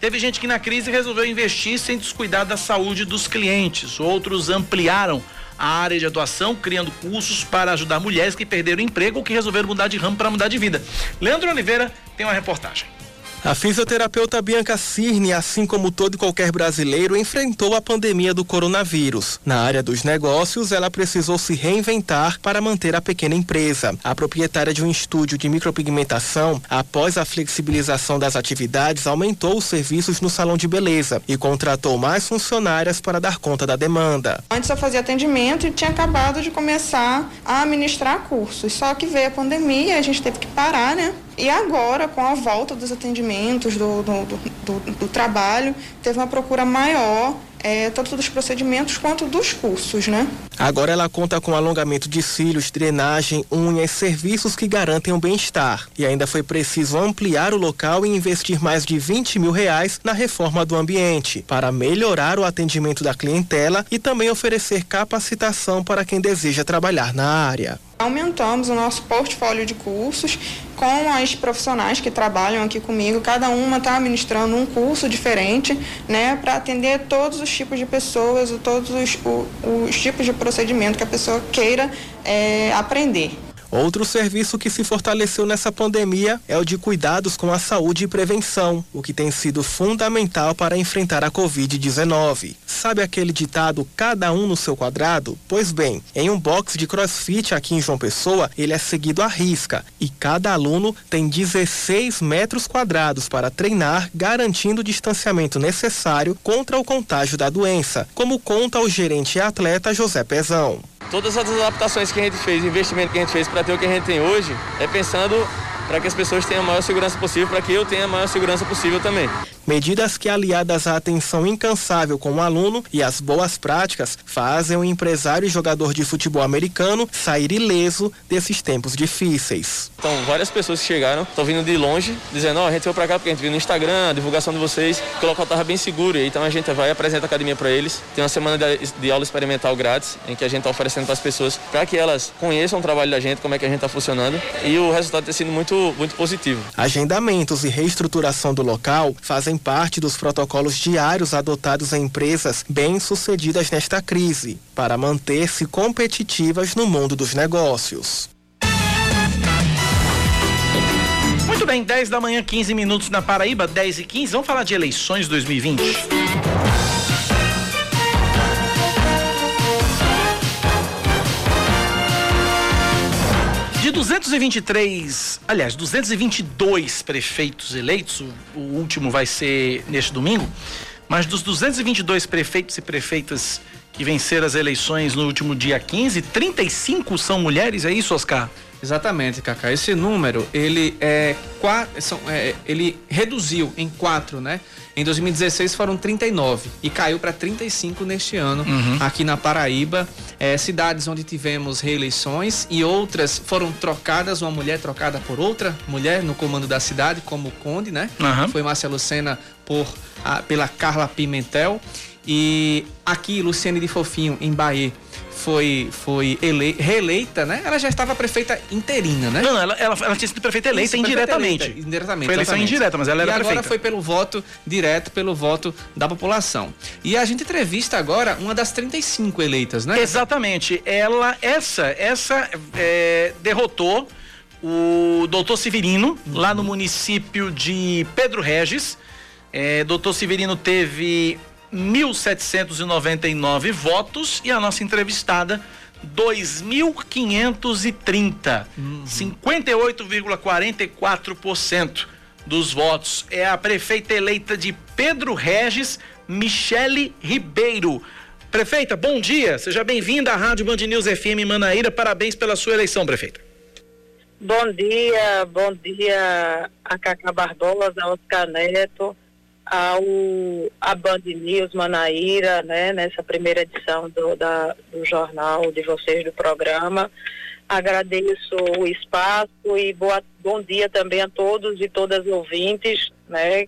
Speaker 2: Teve gente que na crise resolveu investir sem descuidar da saúde dos clientes. Outros ampliaram a área de atuação, criando cursos para ajudar mulheres que perderam emprego ou que resolveram mudar de ramo para mudar de vida. Leandro Oliveira tem uma reportagem.
Speaker 4: A fisioterapeuta Bianca Cirne, assim como todo e qualquer brasileiro, enfrentou a pandemia do coronavírus. Na área dos negócios, ela precisou se reinventar para manter a pequena empresa. A proprietária de um estúdio de micropigmentação, após a flexibilização das atividades, aumentou os serviços no salão de beleza e contratou mais funcionárias para dar conta da demanda.
Speaker 10: Antes eu fazia atendimento e tinha acabado de começar a administrar cursos, só que veio a pandemia, a gente teve que parar, né? E agora, com a volta dos atendimentos, do, do, do, do trabalho, teve uma procura maior é, tanto dos procedimentos quanto dos cursos, né?
Speaker 4: Agora ela conta com alongamento de cílios, drenagem, unhas, serviços que garantem o bem-estar. E ainda foi preciso ampliar o local e investir mais de 20 mil reais na reforma do ambiente, para melhorar o atendimento da clientela e também oferecer capacitação para quem deseja trabalhar na área.
Speaker 10: Aumentamos o nosso portfólio de cursos com as profissionais que trabalham aqui comigo. Cada uma está administrando um curso diferente, né, para atender todos os tipos de pessoas, todos os, os, os tipos de procedimento que a pessoa queira é, aprender.
Speaker 4: Outro serviço que se fortaleceu nessa pandemia é o de cuidados com a saúde e prevenção, o que tem sido fundamental para enfrentar a Covid-19. Sabe aquele ditado cada um no seu quadrado? Pois bem, em um box de crossfit aqui em João Pessoa, ele é seguido à risca e cada aluno tem 16 metros quadrados para treinar, garantindo o distanciamento necessário contra o contágio da doença, como conta o gerente e atleta José Pezão.
Speaker 11: Todas as adaptações que a gente fez, investimento que a gente fez para ter o que a gente tem hoje, é pensando para que as pessoas tenham a maior segurança possível, para que eu tenha a maior segurança possível também.
Speaker 4: Medidas que, aliadas à atenção incansável com o aluno e às boas práticas, fazem o empresário e jogador de futebol americano sair ileso desses tempos difíceis.
Speaker 11: Então, várias pessoas que chegaram, estão vindo de longe, dizendo: Ó, oh, a gente veio para cá porque a gente viu no Instagram, a divulgação de vocês, que o local estava bem seguro. E então a gente vai apresentar a academia para eles. Tem uma semana de, de aula experimental grátis, em que a gente está oferecendo para as pessoas, para que elas conheçam o trabalho da gente, como é que a gente está funcionando. E o resultado tem sido muito, muito positivo.
Speaker 4: Agendamentos e reestruturação do local fazem parte dos protocolos diários adotados em empresas bem-sucedidas nesta crise, para manter-se competitivas no mundo dos negócios.
Speaker 2: Muito bem, 10 da manhã, 15 minutos na Paraíba, 10 e 15. Vamos falar de eleições 2020. 223, aliás, 222 prefeitos eleitos, o, o último vai ser neste domingo, mas dos 222 prefeitos e prefeitas que venceram as eleições no último dia 15, 35 são mulheres, é isso, Oscar?
Speaker 3: Exatamente, Cacá. Esse número, ele é, quatro, são, é ele reduziu em quatro, né? Em 2016 foram 39 e caiu para 35 neste ano uhum. aqui na Paraíba. É, cidades onde tivemos reeleições e outras foram trocadas, uma mulher trocada por outra mulher no comando da cidade, como o Conde, né? Uhum. Foi Márcia Lucena por, a, pela Carla Pimentel. E aqui, Luciane de Fofinho, em Bahia foi, foi ele, reeleita, né? Ela já estava prefeita interina, né?
Speaker 2: Não, ela, ela, ela tinha sido prefeita eleita Isso, indiretamente.
Speaker 3: Prefeita eleita, indiretamente.
Speaker 2: Foi eleição exatamente. indireta, mas ela era
Speaker 3: e
Speaker 2: prefeita.
Speaker 3: agora foi pelo voto direto, pelo voto da população. E a gente entrevista agora uma das 35 eleitas, né?
Speaker 2: Exatamente. Ela, essa, essa é, derrotou o doutor Severino, uhum. lá no município de Pedro Regis. É, doutor Severino teve 1.799 votos e a nossa entrevistada 2.530, uhum. 58,44% dos votos. É a prefeita eleita de Pedro Regis, Michele Ribeiro. Prefeita, bom dia. Seja bem-vinda à Rádio Band News FM Manaíra. Parabéns pela sua eleição, prefeita.
Speaker 12: Bom dia, bom dia a Cacá Barbosa, Oscar Neto ao a Band News Manaíra, né, nessa primeira edição do, da, do jornal de vocês do programa. Agradeço o espaço e boa, bom dia também a todos e todas ouvintes, né,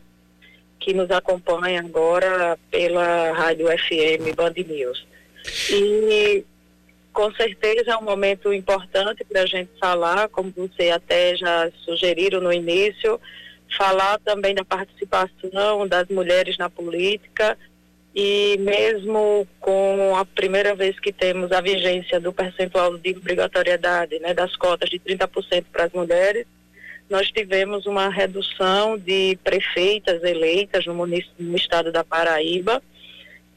Speaker 12: que nos acompanham agora pela Rádio FM Band News. E com certeza é um momento importante para a gente falar, como você até já sugeriram no início, falar também da participação das mulheres na política e mesmo com a primeira vez que temos a vigência do percentual de obrigatoriedade, né, das cotas de 30% para as mulheres, nós tivemos uma redução de prefeitas eleitas no, no estado da Paraíba.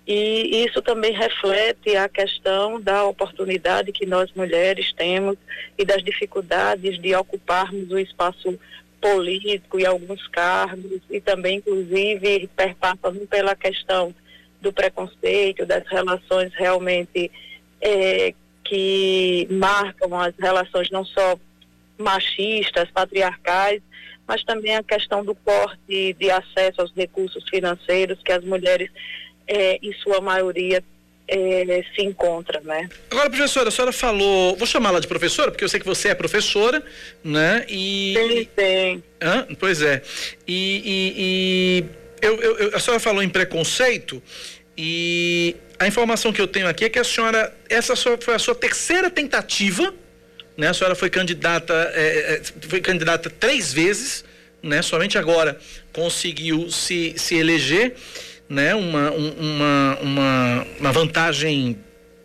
Speaker 12: E isso também reflete a questão da oportunidade que nós mulheres temos e das dificuldades de ocuparmos o espaço político e alguns cargos, e também, inclusive, perpassam pela questão do preconceito, das relações realmente é, que marcam as relações não só machistas, patriarcais, mas também a questão do corte de acesso aos recursos financeiros que as mulheres, é, em sua maioria, é, se encontra, né?
Speaker 2: Agora, professora, a senhora falou, vou chamá-la de professora, porque eu sei que você é professora, né?
Speaker 12: E. Sim, sim.
Speaker 2: Hã? Pois é. E, e, e eu, eu, a senhora falou em preconceito e a informação que eu tenho aqui é que a senhora, essa foi a sua terceira tentativa, né? A senhora foi candidata, é, é, foi candidata três vezes, né? Somente agora conseguiu se, se eleger né, uma, uma, uma, uma vantagem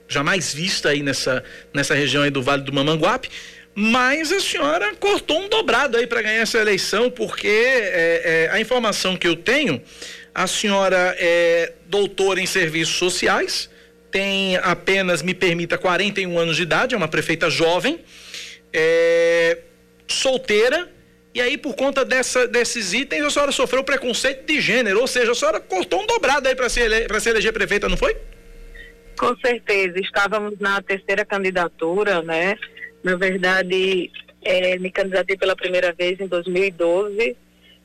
Speaker 2: jamais vista aí nessa, nessa região aí do Vale do Mamanguape, Mas a senhora cortou um dobrado aí para ganhar essa eleição, porque é, é, a informação que eu tenho, a senhora é doutora em serviços sociais, tem apenas, me permita, 41 anos de idade, é uma prefeita jovem, é, solteira, e aí por conta dessa, desses itens a senhora sofreu preconceito de gênero, ou seja, a senhora cortou um dobrado aí para se, se eleger prefeita, não foi?
Speaker 12: Com certeza, estávamos na terceira candidatura, né? Na verdade, é, me candidatei pela primeira vez em 2012,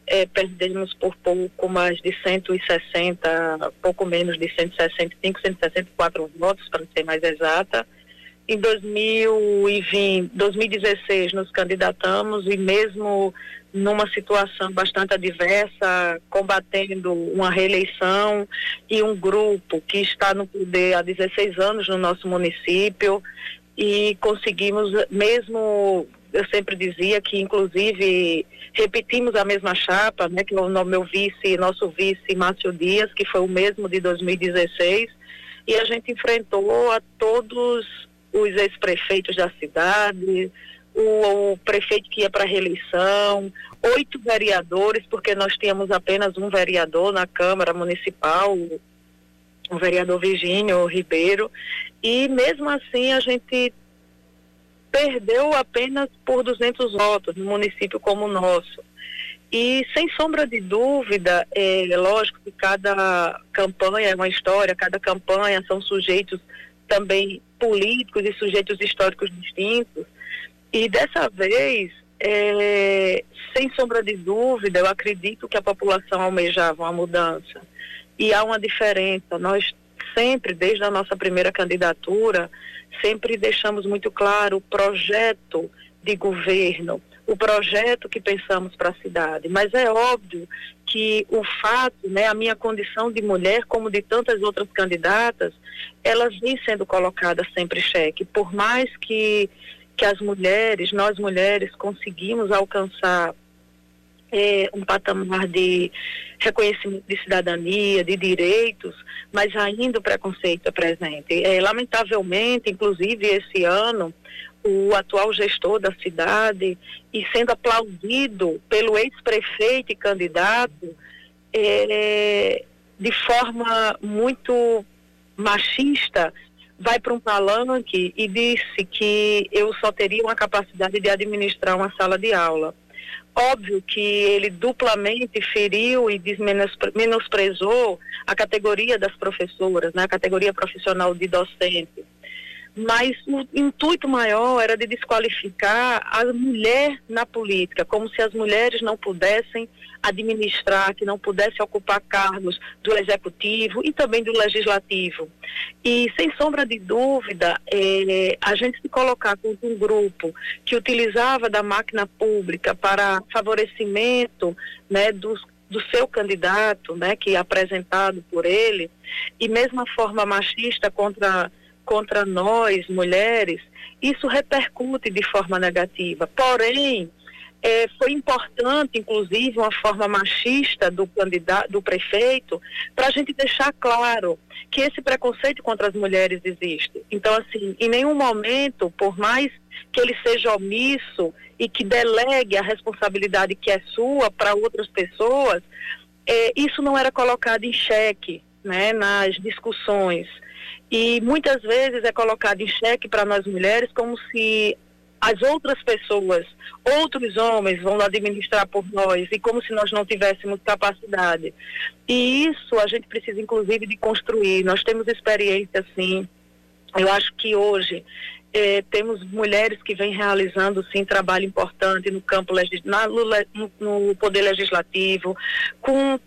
Speaker 12: é, perdemos por pouco mais de 160, pouco menos de 165, 164 votos, para ser mais exata. Em 2020, 2016 nos candidatamos e mesmo numa situação bastante adversa, combatendo uma reeleição e um grupo que está no poder há 16 anos no nosso município e conseguimos mesmo eu sempre dizia que inclusive repetimos a mesma chapa, né, que o meu vice, nosso vice Márcio Dias, que foi o mesmo de 2016, e a gente enfrentou a todos os ex-prefeitos da cidade, o, o, prefeito que ia para reeleição, oito vereadores, porque nós tínhamos apenas um vereador na Câmara Municipal, o vereador Virgínio Ribeiro, e mesmo assim a gente perdeu apenas por 200 votos no município como o nosso. E sem sombra de dúvida, é lógico que cada campanha é uma história, cada campanha são sujeitos também políticos e sujeitos históricos distintos. E dessa vez, é, sem sombra de dúvida, eu acredito que a população almejava uma mudança. E há uma diferença. Nós sempre, desde a nossa primeira candidatura, sempre deixamos muito claro o projeto de governo, o projeto que pensamos para a cidade. Mas é óbvio que o fato, né, a minha condição de mulher, como de tantas outras candidatas, elas vêm sendo colocadas sempre em xeque. Por mais que, que as mulheres, nós mulheres, conseguimos alcançar é, um patamar de reconhecimento de cidadania, de direitos, mas ainda o preconceito é presente. É, lamentavelmente, inclusive esse ano, o atual gestor da cidade e sendo aplaudido pelo ex-prefeito e candidato é, de forma muito machista, vai para um palanque e disse que eu só teria uma capacidade de administrar uma sala de aula. Óbvio que ele duplamente feriu e menosprezou a categoria das professoras, né, a categoria profissional de docente. Mas o intuito maior era de desqualificar a mulher na política, como se as mulheres não pudessem administrar, que não pudesse ocupar cargos do executivo e também do legislativo. E sem sombra de dúvida, eh, a gente se colocar com um grupo que utilizava da máquina pública para favorecimento né, dos do seu candidato, né, que é apresentado por ele, e mesma forma machista contra contra nós mulheres, isso repercute de forma negativa. Porém, é, foi importante, inclusive, uma forma machista do candidato, do prefeito, para a gente deixar claro que esse preconceito contra as mulheres existe. Então, assim, em nenhum momento, por mais que ele seja omisso e que delegue a responsabilidade que é sua para outras pessoas, é, isso não era colocado em xeque, né, nas discussões. E muitas vezes é colocado em xeque para nós mulheres como se as outras pessoas, outros homens vão administrar por nós e como se nós não tivéssemos capacidade. E isso a gente precisa inclusive de construir. Nós temos experiência sim. Eu acho que hoje eh, temos mulheres que vêm realizando sim trabalho importante no campo na, no, no poder legislativo, com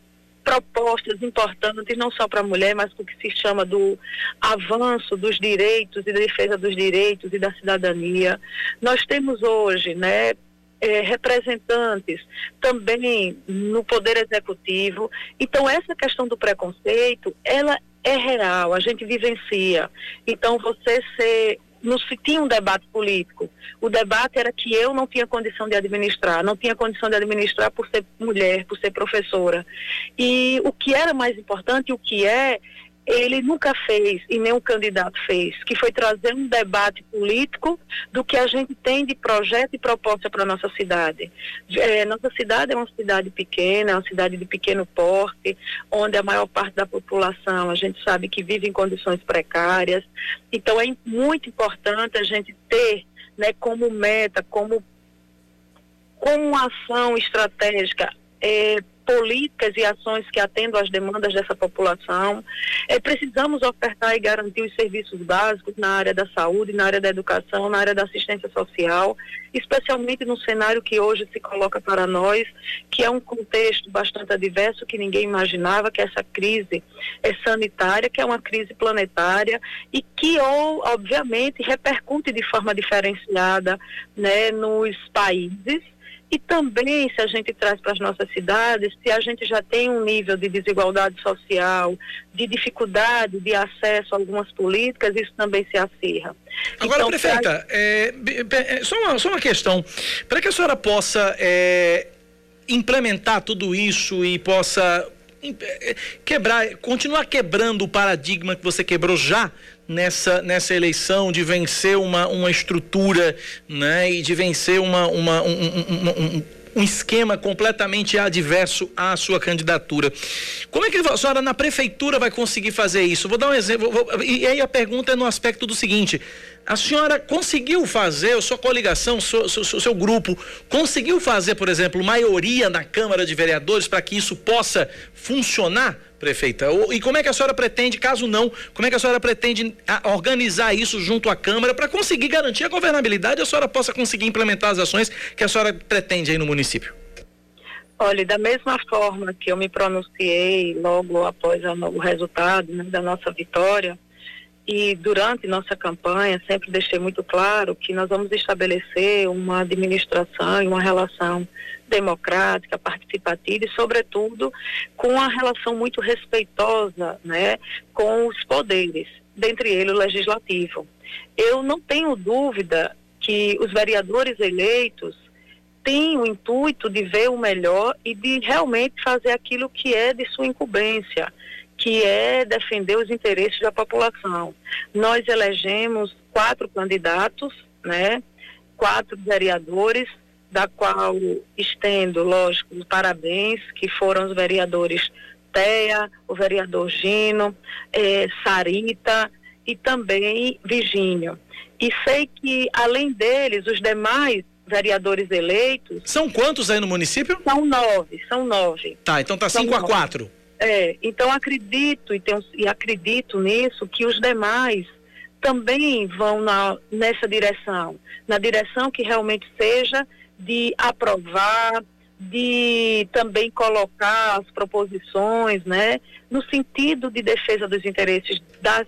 Speaker 12: propostas importantes, não só para a mulher, mas o que se chama do avanço dos direitos e da defesa dos direitos e da cidadania. Nós temos hoje, né, é, representantes também no poder executivo. Então essa questão do preconceito, ela é real, a gente vivencia. Então você ser não se tinha um debate político. O debate era que eu não tinha condição de administrar, não tinha condição de administrar por ser mulher, por ser professora. E o que era mais importante, o que é, ele nunca fez e nenhum candidato fez, que foi trazer um debate político do que a gente tem de projeto e proposta para nossa cidade. É, nossa cidade é uma cidade pequena, é uma cidade de pequeno porte, onde a maior parte da população a gente sabe que vive em condições precárias. Então é muito importante a gente ter, né, como meta, como como ação estratégica é, políticas e ações que atendam às demandas dessa população. É, precisamos ofertar e garantir os serviços básicos na área da saúde, na área da educação, na área da assistência social, especialmente no cenário que hoje se coloca para nós, que é um contexto bastante adverso que ninguém imaginava, que essa crise é sanitária, que é uma crise planetária e que, ou, obviamente, repercute de forma diferenciada né, nos países e também, se a gente traz para as nossas cidades, se a gente já tem um nível de desigualdade social, de dificuldade de acesso a algumas políticas, isso também se acirra.
Speaker 2: Agora, então, prefeita, pra... é, é, só, uma, só uma questão. Para que a senhora possa é, implementar tudo isso e possa é, quebrar, continuar quebrando o paradigma que você quebrou já nessa, nessa eleição de vencer uma, uma estrutura né, e de vencer uma, uma, um, um, um, um esquema completamente adverso à sua candidatura. Como é que a senhora na prefeitura vai conseguir fazer isso? Vou dar um exemplo. Vou, e aí a pergunta é no aspecto do seguinte: a senhora conseguiu fazer, sua coligação, seu, seu, seu, grupo, conseguiu fazer, por exemplo, maioria na Câmara de Vereadores para que isso possa funcionar? prefeita? E como é que a senhora pretende, caso não, como é que a senhora pretende organizar isso junto à Câmara para conseguir garantir a governabilidade e a senhora possa conseguir implementar as ações que a senhora pretende aí no município?
Speaker 12: Olha, da mesma forma que eu me pronunciei logo após o resultado né, da nossa vitória, e durante nossa campanha sempre deixei muito claro que nós vamos estabelecer uma administração e uma relação democrática, participativa e, sobretudo, com uma relação muito respeitosa né, com os poderes, dentre eles o legislativo. Eu não tenho dúvida que os vereadores eleitos têm o intuito de ver o melhor e de realmente fazer aquilo que é de sua incumbência, que é defender os interesses da população. Nós elegemos quatro candidatos, né? Quatro vereadores da qual estendo, lógico, os parabéns, que foram os vereadores Teia, o vereador Gino, eh, Sarita e também Virgínio. E sei que, além deles, os demais vereadores eleitos.
Speaker 2: São quantos aí no município?
Speaker 12: São nove, são nove.
Speaker 2: Tá, então tá cinco a quatro.
Speaker 12: É, então acredito e, tenho, e acredito nisso que os demais também vão na, nessa direção, na direção que realmente seja de aprovar, de também colocar as proposições, né, no sentido de defesa dos interesses das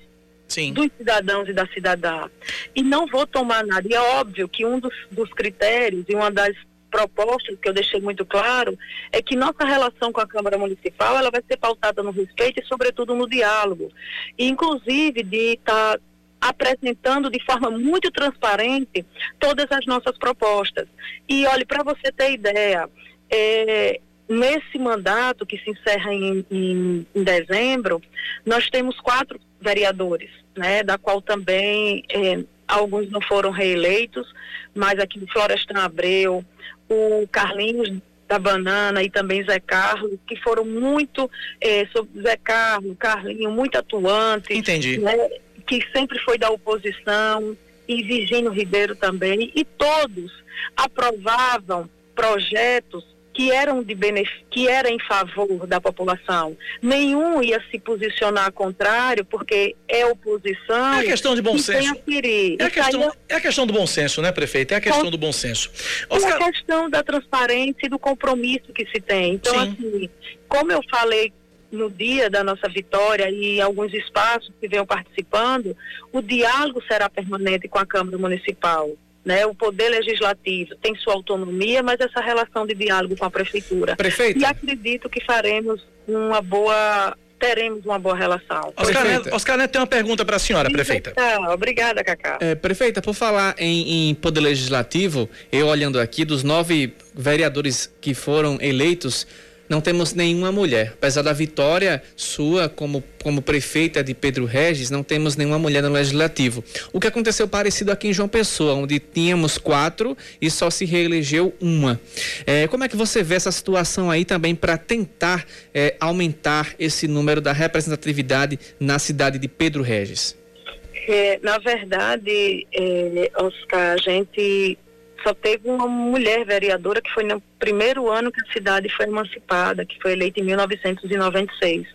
Speaker 12: Sim. dos cidadãos e da cidadã. E não vou tomar nada. E é óbvio que um dos, dos critérios e uma das propostas que eu deixei muito claro é que nossa relação com a Câmara Municipal ela vai ser pautada no respeito e sobretudo no diálogo, e, inclusive de estar tá apresentando de forma muito transparente todas as nossas propostas. E olhe, para você ter ideia, é, nesse mandato que se encerra em, em, em, dezembro, nós temos quatro vereadores, né, da qual também é, alguns não foram reeleitos, mas aqui Florestan Abreu, o Carlinhos da Banana e também Zé Carlos, que foram muito, é, sobre Zé Carlos, Carlinho, muito atuante.
Speaker 2: Entendi.
Speaker 12: Né, que sempre foi da oposição, e Virgínio Ribeiro também, e todos aprovavam projetos que eram de que era em favor da população. Nenhum ia se posicionar contrário, porque é oposição.
Speaker 2: É a questão de bom senso. É a, questão, é... é a questão do bom senso, né, prefeito? É a questão do bom senso.
Speaker 12: Oscar... É a questão da transparência e do compromisso que se tem. Então, Sim. assim, como eu falei no dia da nossa vitória e alguns espaços que venham participando, o diálogo será permanente com a Câmara Municipal. Né? O poder legislativo tem sua autonomia, mas essa relação de diálogo com a prefeitura.
Speaker 2: Prefeito.
Speaker 12: E acredito que faremos uma boa teremos uma boa relação.
Speaker 2: Oscar Neto, Oscar Neto tem uma pergunta para a senhora, prefeita.
Speaker 12: Tá, obrigada, Cacá.
Speaker 3: É, prefeita, por falar em, em, poder legislativo, eu olhando aqui, dos nove vereadores que foram eleitos, não temos nenhuma mulher. Apesar da vitória sua como, como prefeita de Pedro Regis, não temos nenhuma mulher no Legislativo. O que aconteceu parecido aqui em João Pessoa, onde tínhamos quatro e só se reelegeu uma. É, como é que você vê essa situação aí também para tentar é, aumentar esse número da representatividade na cidade de Pedro Regis?
Speaker 12: É, na verdade, é, Oscar, a gente só teve uma mulher vereadora que foi no primeiro ano que a cidade foi emancipada, que foi eleita em 1996.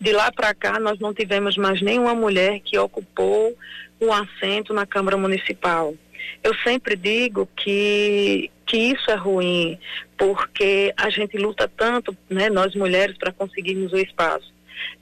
Speaker 12: De lá para cá, nós não tivemos mais nenhuma mulher que ocupou um assento na Câmara Municipal. Eu sempre digo que, que isso é ruim, porque a gente luta tanto, né, nós mulheres, para conseguirmos o espaço.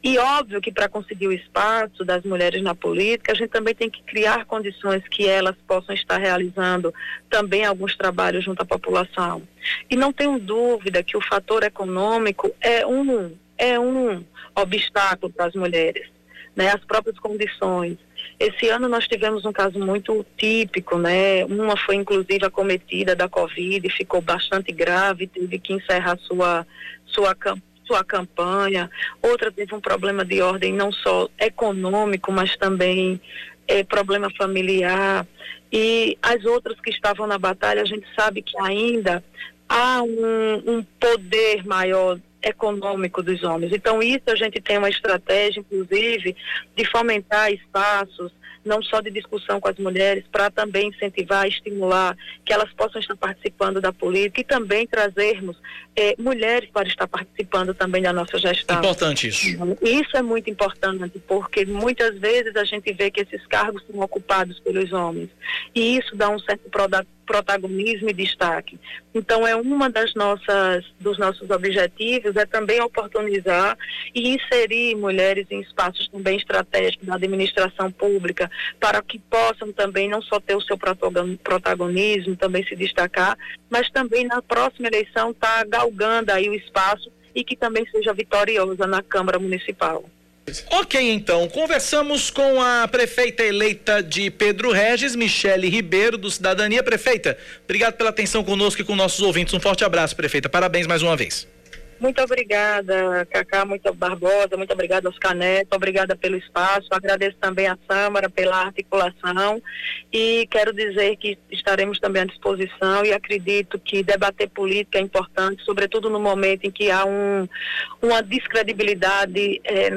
Speaker 12: E óbvio que para conseguir o espaço das mulheres na política, a gente também tem que criar condições que elas possam estar realizando também alguns trabalhos junto à população. E não tenho dúvida que o fator econômico é um, é um obstáculo para as mulheres, né? As próprias condições. Esse ano nós tivemos um caso muito típico, né? Uma foi inclusive acometida da Covid, ficou bastante grave, teve que encerrar sua sua campanha sua campanha, outra teve um problema de ordem não só econômico, mas também é, problema familiar. E as outras que estavam na batalha, a gente sabe que ainda há um, um poder maior econômico dos homens. Então, isso a gente tem uma estratégia, inclusive, de fomentar espaços não só de discussão com as mulheres, para também incentivar, estimular que elas possam estar participando da política e também trazermos eh, mulheres para estar participando também da nossa gestão.
Speaker 2: Importante isso.
Speaker 12: Isso é muito importante, porque muitas vezes a gente vê que esses cargos são ocupados pelos homens. E isso dá um certo protagonismo e destaque. Então é uma das nossas dos nossos objetivos é também oportunizar e inserir mulheres em espaços também estratégicos da administração pública para que possam também não só ter o seu protagonismo, também se destacar, mas também na próxima eleição estar tá galgando aí o espaço e que também seja vitoriosa na Câmara Municipal.
Speaker 2: Ok, então, conversamos com a prefeita eleita de Pedro Regis, Michele Ribeiro, do Cidadania. Prefeita, obrigado pela atenção conosco e com nossos ouvintes. Um forte abraço, prefeita. Parabéns mais uma vez.
Speaker 12: Muito obrigada, Cacá, muito Barbosa, muito obrigada aos Caneto, obrigada pelo espaço, agradeço também à Câmara pela articulação. E quero dizer que estaremos também à disposição e acredito que debater política é importante, sobretudo no momento em que há um, uma descredibilidade é,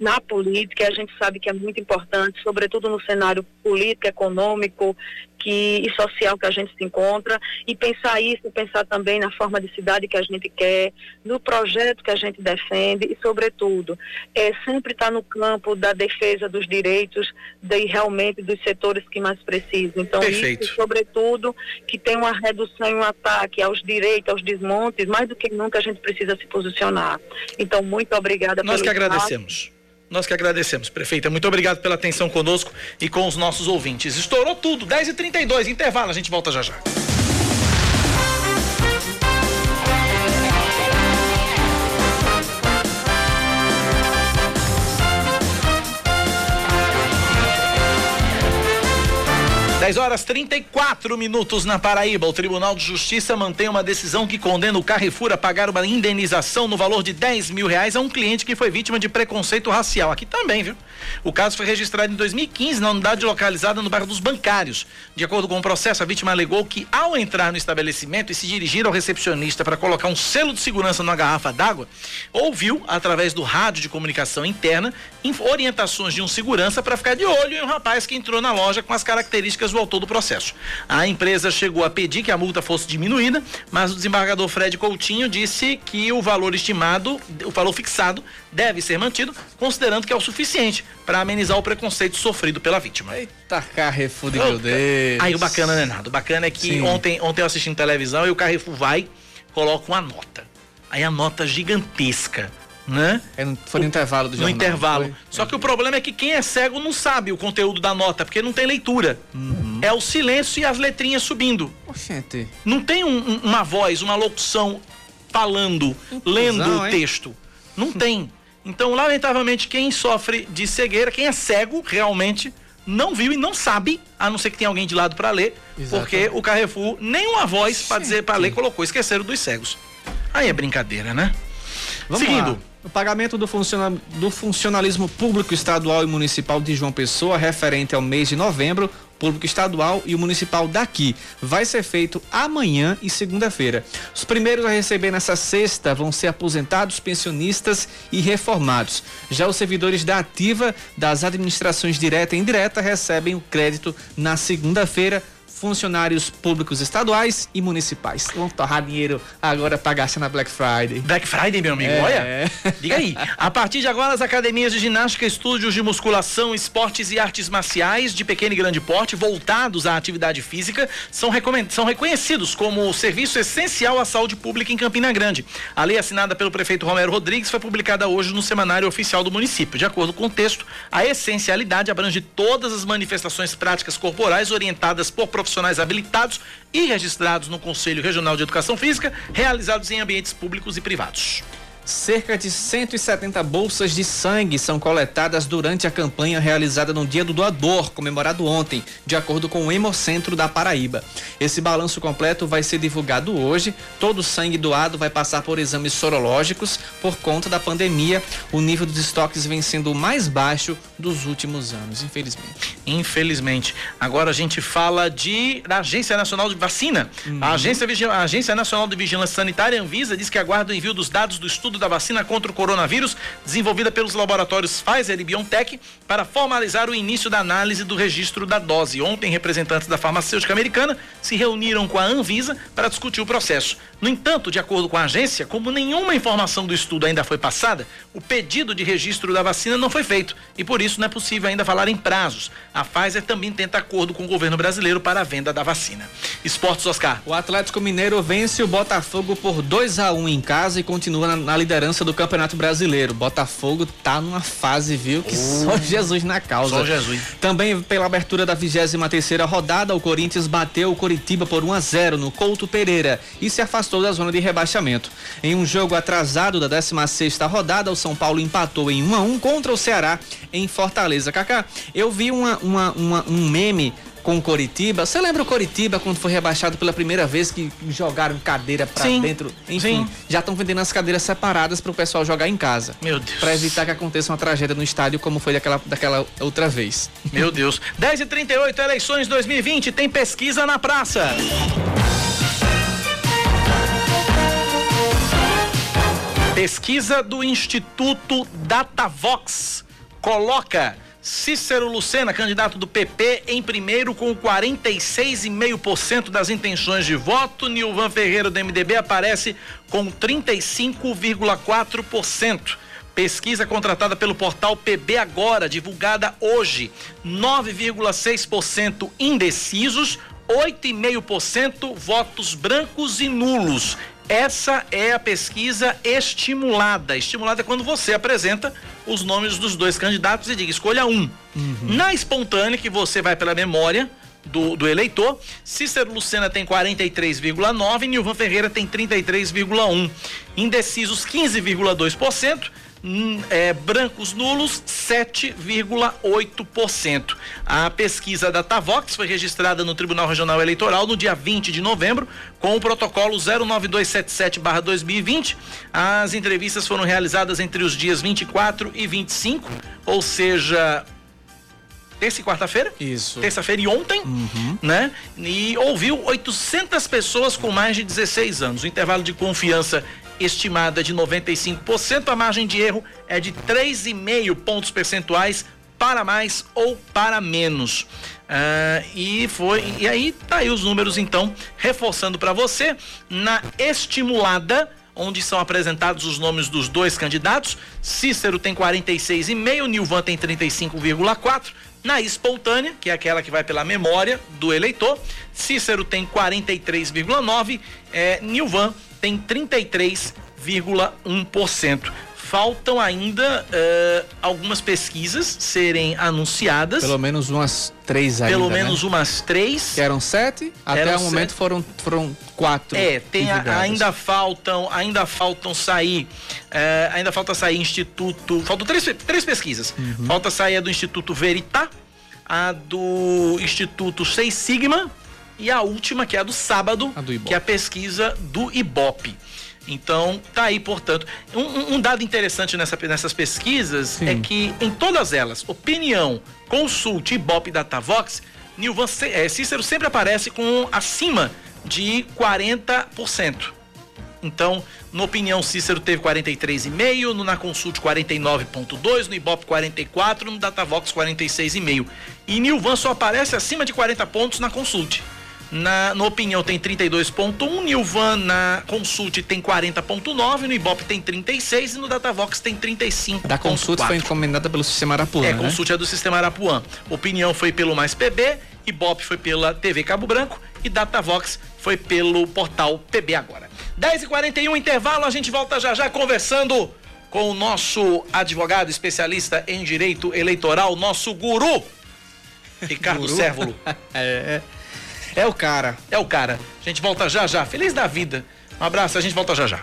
Speaker 12: na política, a gente sabe que é muito importante, sobretudo no cenário político, econômico que, e social que a gente se encontra e pensar isso, pensar também na forma de cidade que a gente quer, no projeto que a gente defende e, sobretudo, é sempre estar tá no campo da defesa dos direitos de, realmente dos setores que mais precisam. Então,
Speaker 2: Perfeito.
Speaker 12: isso, sobretudo, que tem uma redução e um ataque aos direitos, aos desmontes, mais do que nunca a gente precisa se posicionar. Então, muito obrigada.
Speaker 2: Nós que agradecemos. Nós que agradecemos, prefeita. Muito obrigado pela atenção conosco e com os nossos ouvintes. Estourou tudo, 10h32, intervalo, a gente volta já já. 10 horas 34 minutos na Paraíba. O Tribunal de Justiça mantém uma decisão que condena o Carrefour a pagar uma indenização no valor de 10 mil reais a um cliente que foi vítima de preconceito racial. Aqui também, viu? O caso foi registrado em 2015 na unidade localizada no bairro dos Bancários. De acordo com o processo, a vítima alegou que, ao entrar no estabelecimento e se dirigir ao recepcionista para colocar um selo de segurança numa garrafa d'água, ouviu, através do rádio de comunicação interna, orientações de um segurança para ficar de olho em um rapaz que entrou na loja com as características dias o autor do processo. A empresa chegou a pedir que a multa fosse diminuída, mas o desembargador Fred Coutinho disse que o valor estimado, o valor fixado, deve ser mantido, considerando que é o suficiente para amenizar o preconceito sofrido pela vítima.
Speaker 3: Eita, Carrefour de meu Deus.
Speaker 2: Aí o bacana, né, Nado? O bacana é que ontem, ontem eu assistindo televisão e o Carrefour vai, coloca uma nota. Aí a nota gigantesca né?
Speaker 3: É, foi no intervalo do jornal.
Speaker 2: No intervalo. Foi? Só que o problema é que quem é cego não sabe o conteúdo da nota, porque não tem leitura. Uhum. É o silêncio e as letrinhas subindo.
Speaker 3: Oxente.
Speaker 2: Não tem um, um, uma voz, uma locução falando, lendo o texto. Não tem. Então, lamentavelmente, quem sofre de cegueira, quem é cego realmente não viu e não sabe, a não ser que tenha alguém de lado para ler, Exatamente. porque o Carrefour nenhuma voz para dizer para ler colocou, esqueceram dos cegos. Aí é brincadeira, né?
Speaker 3: Vamos
Speaker 2: Seguindo.
Speaker 3: lá. O pagamento do, funciona- do funcionalismo público estadual e municipal de João Pessoa, referente ao mês de novembro, público estadual e o municipal daqui, vai ser feito amanhã e segunda-feira. Os primeiros a receber nessa sexta vão ser aposentados, pensionistas e reformados. Já os servidores da ativa das administrações direta e indireta recebem o crédito na segunda-feira. Funcionários públicos estaduais e municipais. Vão torrar dinheiro agora pra gastar na Black Friday.
Speaker 2: Black Friday, meu amigo,
Speaker 3: É.
Speaker 2: olha. Diga aí. A partir de agora, as academias de ginástica, estúdios de musculação, esportes e artes marciais de pequeno e grande porte voltados à atividade física são, são reconhecidos como serviço essencial à saúde pública em Campina Grande. A lei assinada pelo prefeito Romero Rodrigues foi publicada hoje no Semanário Oficial do município. De acordo com o texto, a essencialidade abrange todas as manifestações práticas corporais orientadas por profissionais habilitados e registrados no Conselho Regional de Educação Física, realizados em ambientes públicos e privados.
Speaker 3: Cerca de 170 bolsas de sangue são coletadas durante a campanha realizada no Dia do Doador, comemorado ontem, de acordo com o Hemocentro da Paraíba. Esse balanço completo vai ser divulgado hoje. Todo o sangue doado vai passar por exames sorológicos. Por conta da pandemia, o nível dos estoques vem sendo o mais baixo dos últimos anos, infelizmente.
Speaker 2: Infelizmente. Agora a gente fala de da Agência Nacional de Vacina. A, Agência, Vigi- a Agência Nacional de Vigilância Sanitária, Anvisa, diz que aguarda o envio dos dados do estudo da vacina contra o coronavírus, desenvolvida pelos laboratórios Pfizer e BioNTech, para formalizar o início da análise do registro da dose. Ontem, representantes da farmacêutica americana se reuniram com a Anvisa para discutir o processo. No entanto, de acordo com a agência, como nenhuma informação do estudo ainda foi passada, o pedido de registro da vacina não foi feito e por isso não é possível ainda falar em prazos. A Pfizer também tenta acordo com o governo brasileiro para a venda da vacina. Esportes Oscar.
Speaker 3: O Atlético Mineiro vence o Botafogo por 2 a 1 em casa e continua na liderança do Campeonato Brasileiro. Botafogo tá numa fase, viu? Que só Jesus na causa.
Speaker 2: Só Jesus.
Speaker 3: Também pela abertura da 23 terceira rodada, o Corinthians bateu o Coritiba por 1 a 0 no Couto Pereira e se afastou da zona de rebaixamento. Em um jogo atrasado da 16 rodada, o São Paulo empatou em 1 a 1 contra o Ceará em Fortaleza. Kaká, eu vi uma, uma- uma- um meme com o Coritiba. Você lembra o Coritiba quando foi rebaixado pela primeira vez que jogaram cadeira pra
Speaker 2: Sim,
Speaker 3: dentro? Enfim,
Speaker 2: sim.
Speaker 3: já estão vendendo as cadeiras separadas pro pessoal jogar em casa.
Speaker 2: Meu Deus.
Speaker 3: Pra evitar que aconteça uma tragédia no estádio como foi daquela, daquela outra vez.
Speaker 2: Meu Deus. 10 e 38 eleições 2020, tem pesquisa na praça. Pesquisa do Instituto Datavox coloca Cícero Lucena, candidato do PP, em primeiro com 46,5% das intenções de voto. Nilvan Ferreira, do MDB, aparece com 35,4%. Pesquisa contratada pelo portal PB Agora, divulgada hoje. 9,6% indecisos, 8,5% votos brancos e nulos. Essa é a pesquisa estimulada. Estimulada é quando você apresenta os nomes dos dois candidatos e diga escolha um. Na espontânea, que você vai pela memória do, do eleitor, Cícero Lucena tem 43,9%, Nilvan Ferreira tem 33,1%. Indecisos 15,2%. Hum, é, brancos nulos 7,8%. A pesquisa da Tavox foi registrada no Tribunal Regional Eleitoral no dia 20 de novembro com o protocolo 09277/2020. As entrevistas foram realizadas entre os dias 24 e 25, ou seja, terça e quarta-feira?
Speaker 3: Isso.
Speaker 2: Terça-feira e ontem, né? E ouviu 800 pessoas com mais de 16 anos. O intervalo de confiança estimado é de 95%, a margem de erro é de 3,5 pontos percentuais para mais ou para menos. Ah, e foi e aí tá aí os números então reforçando para você na estimulada onde são apresentados os nomes dos dois candidatos. Cícero tem 46,5, Nilvan tem 35,4. Na espontânea, que é aquela que vai pela memória do eleitor, Cícero tem 43,9, é, Nilvan tem 33,1%. Faltam ainda eh, algumas pesquisas serem anunciadas.
Speaker 3: Pelo menos umas três ainda,
Speaker 2: Pelo
Speaker 3: né?
Speaker 2: menos umas três.
Speaker 3: Que eram sete, até
Speaker 2: Eram
Speaker 3: o momento
Speaker 2: sete.
Speaker 3: foram, foram quatro.
Speaker 2: É, tem a- ainda faltam, ainda faltam sair, eh, ainda falta sair Instituto, faltam três, três pesquisas.
Speaker 3: Uhum.
Speaker 2: Falta sair a do Instituto Veritá, a do Instituto Seis Sigma e a última que é a do sábado, que é a pesquisa do Ibope. Então, tá aí, portanto. Um, um dado interessante nessa, nessas pesquisas Sim. é que em todas elas, opinião, consult, Ibope e Datavox, Nilvan é, Cícero sempre aparece com acima de 40%. Então, na opinião, Cícero teve 43,5, no Na Consult 49,2, no Ibope 44, no Datavox 46,5. E Nilvan só aparece acima de 40 pontos na Consult. Na, no Opinião tem 32.1, Nilvan na Consult tem 40.9, no Ibope tem 36 e no Datavox tem 35.
Speaker 3: Da Consult foi encomendada pelo Sistema Arapuã,
Speaker 2: É,
Speaker 3: né?
Speaker 2: Consult é do Sistema Arapuã. Opinião foi pelo Mais PB, Ibope foi pela TV Cabo Branco e Datavox foi pelo portal PB Agora. 10h41, intervalo, a gente volta já já conversando com o nosso advogado especialista em direito eleitoral, nosso guru, Ricardo? Sérvulo.
Speaker 3: é. É o cara.
Speaker 2: É o cara. A gente volta já já. Feliz da vida. Um abraço, a gente volta já já.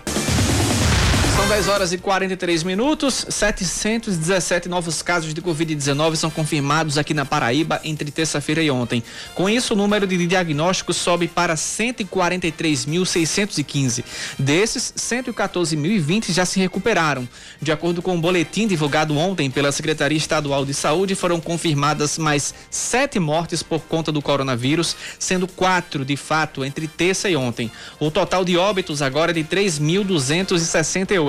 Speaker 3: São 10 horas e 43 minutos. 717 novos casos de Covid-19 são confirmados aqui na Paraíba entre terça-feira e ontem. Com isso, o número de diagnósticos sobe para 143.615. Desses, 114.020 já se recuperaram. De acordo com o boletim divulgado ontem pela Secretaria Estadual de Saúde, foram confirmadas mais sete mortes por conta do coronavírus, sendo quatro de fato entre terça e ontem. O total de óbitos agora é de 3.268.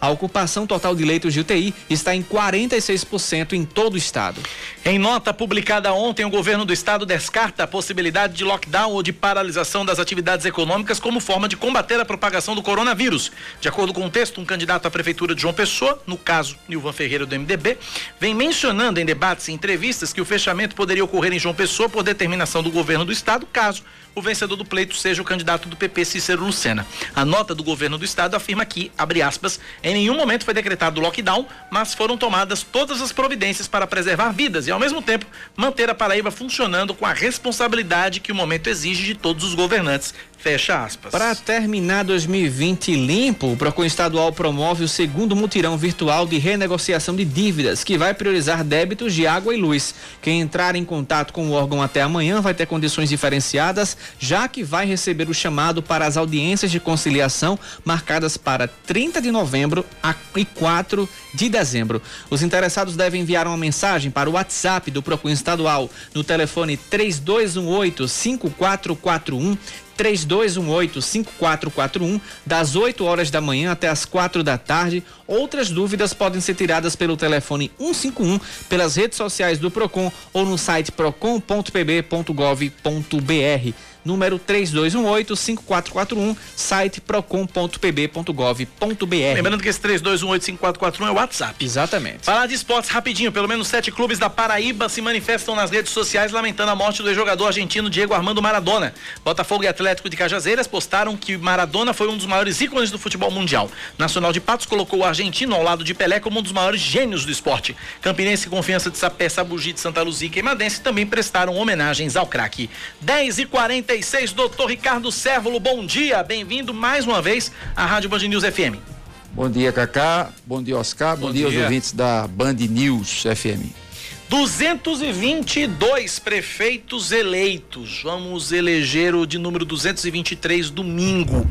Speaker 3: A ocupação total de leitos de UTI está em 46% em todo o estado.
Speaker 2: Em nota publicada ontem, o governo do estado descarta a possibilidade de lockdown ou de paralisação das atividades econômicas como forma de combater a propagação do coronavírus. De acordo com o texto, um candidato à prefeitura de João Pessoa, no caso Nilvan Ferreira do MDB, vem mencionando em debates e entrevistas que o fechamento poderia ocorrer em João Pessoa por determinação do governo do estado, caso o vencedor do pleito seja o candidato do PP Cícero Lucena. A nota do governo do estado afirma que, abre aspas, em nenhum momento foi decretado lockdown, mas foram tomadas todas as providências para preservar vidas e, ao mesmo tempo, manter a Paraíba funcionando com a responsabilidade que o momento exige de todos os governantes. Fecha aspas.
Speaker 3: Para terminar 2020 limpo, o Procon Estadual promove o segundo mutirão virtual de renegociação de dívidas, que vai priorizar débitos de água e luz. Quem entrar em contato com o órgão até amanhã vai ter condições diferenciadas, já que vai receber o chamado para as audiências de conciliação marcadas para 30 de novembro e 4 de dezembro. Os interessados devem enviar uma mensagem para o WhatsApp do Procon Estadual no telefone 3218 5441 3218-5441, das 8 horas da manhã até as 4 da tarde. Outras dúvidas podem ser tiradas pelo telefone 151, pelas redes sociais do Procon ou no site procon.pb.gov.br número 3218-5441, site procon.pb.gov.br.
Speaker 2: Lembrando que esse 3218-5441 é o WhatsApp.
Speaker 3: Exatamente.
Speaker 2: Falar de esportes rapidinho, pelo menos sete clubes da Paraíba se manifestam nas redes sociais lamentando a morte do ex-jogador argentino Diego Armando Maradona. Botafogo e Atlético de Cajazeiras postaram que Maradona foi um dos maiores ícones do futebol mundial. Nacional de Patos colocou o argentino ao lado de Pelé como um dos maiores gênios do esporte. Campinense e Confiança de Sapé, Sabugi de Santa Luzia e Queimadense também prestaram homenagens ao craque. 10 e 40 36, doutor Ricardo Sérvulo, bom dia, bem-vindo mais uma vez à Rádio Band News FM.
Speaker 13: Bom dia, Cacá, bom dia, Oscar, bom, bom dia, aos ouvintes da Band News FM.
Speaker 2: 222 prefeitos eleitos, vamos eleger o de número 223 domingo.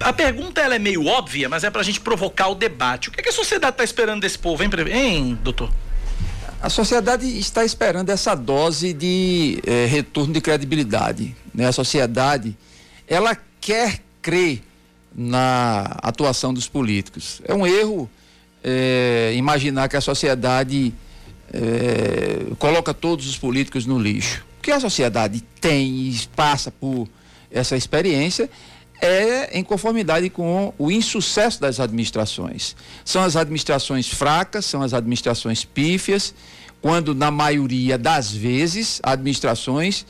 Speaker 2: A pergunta ela é meio óbvia, mas é pra gente provocar o debate. O que, é que a sociedade está esperando desse povo, hein, hein doutor?
Speaker 13: A sociedade está esperando essa dose de eh, retorno de credibilidade. Né? A sociedade, ela quer crer na atuação dos políticos. É um erro eh, imaginar que a sociedade eh, coloca todos os políticos no lixo. O que a sociedade tem e passa por essa experiência é em conformidade com o insucesso das administrações. São as administrações fracas, são as administrações pífias, quando na maioria das vezes administrações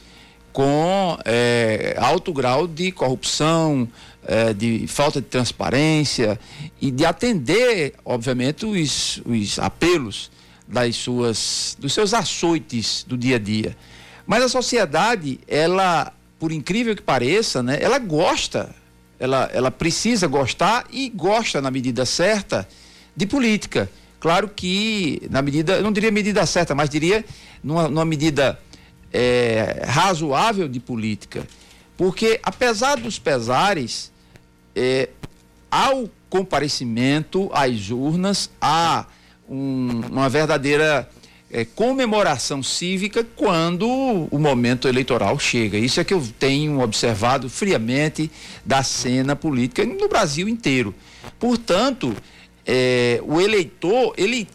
Speaker 13: com é, alto grau de corrupção, é, de falta de transparência e de atender, obviamente, os, os apelos das suas, dos seus açoites do dia a dia. Mas a sociedade, ela, por incrível que pareça, né, ela gosta ela, ela precisa gostar e gosta na medida certa de política. Claro que na medida, eu não diria medida certa, mas diria numa, numa medida é, razoável de política. Porque apesar dos pesares, é, ao comparecimento às urnas, há um, uma verdadeira é, comemoração cívica quando o momento eleitoral chega. Isso é que eu tenho observado friamente da cena política no Brasil inteiro. Portanto, é, o eleitor, ele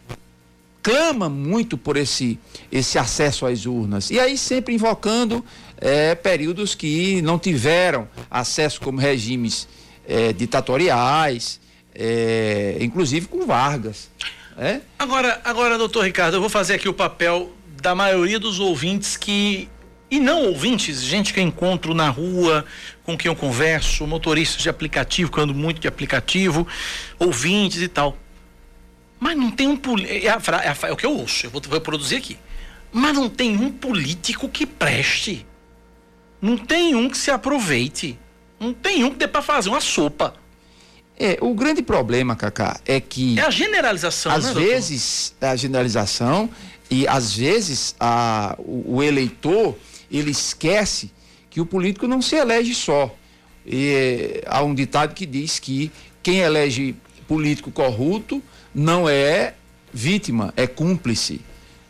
Speaker 13: clama muito por esse, esse acesso às urnas. E aí sempre invocando é, períodos que não tiveram acesso como regimes é, ditatoriais, é, inclusive com Vargas. É?
Speaker 2: Agora, agora, doutor Ricardo, eu vou fazer aqui o papel da maioria dos ouvintes que. E não ouvintes, gente que eu encontro na rua, com quem eu converso, motoristas de aplicativo, que eu ando muito de aplicativo, ouvintes e tal. Mas não tem um político. É, é, é, o que eu ouço, eu vou, vou produzir aqui. Mas não tem um político que preste. Não tem um que se aproveite. Não tem um que dê para fazer uma sopa.
Speaker 13: É, o grande problema, Cacá, é que.
Speaker 2: É a generalização,
Speaker 13: Às
Speaker 2: né,
Speaker 13: vezes, doutor? a generalização, e às vezes a, o, o, eleitor ele esquece que o político não se elege só. E, há um ditado que diz que quem elege político corrupto não é vítima, é cúmplice.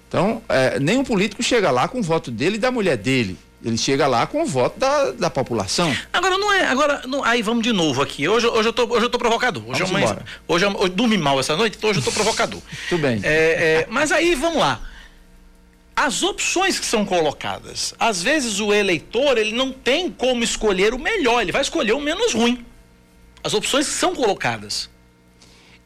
Speaker 13: Então, é, nenhum político chega lá com o voto dele e da mulher dele. Ele chega lá com o voto da, da população.
Speaker 2: Agora não é, agora não, aí vamos de novo aqui. Hoje, hoje eu tô, hoje eu tô provocador. Hoje vamos eu, hoje, eu, hoje dormi mal essa noite, então hoje eu tô provocador.
Speaker 13: Tudo bem.
Speaker 2: É, é, mas aí vamos lá. As opções que são colocadas, às vezes o eleitor ele não tem como escolher o melhor, ele vai escolher o menos ruim. As opções que são colocadas.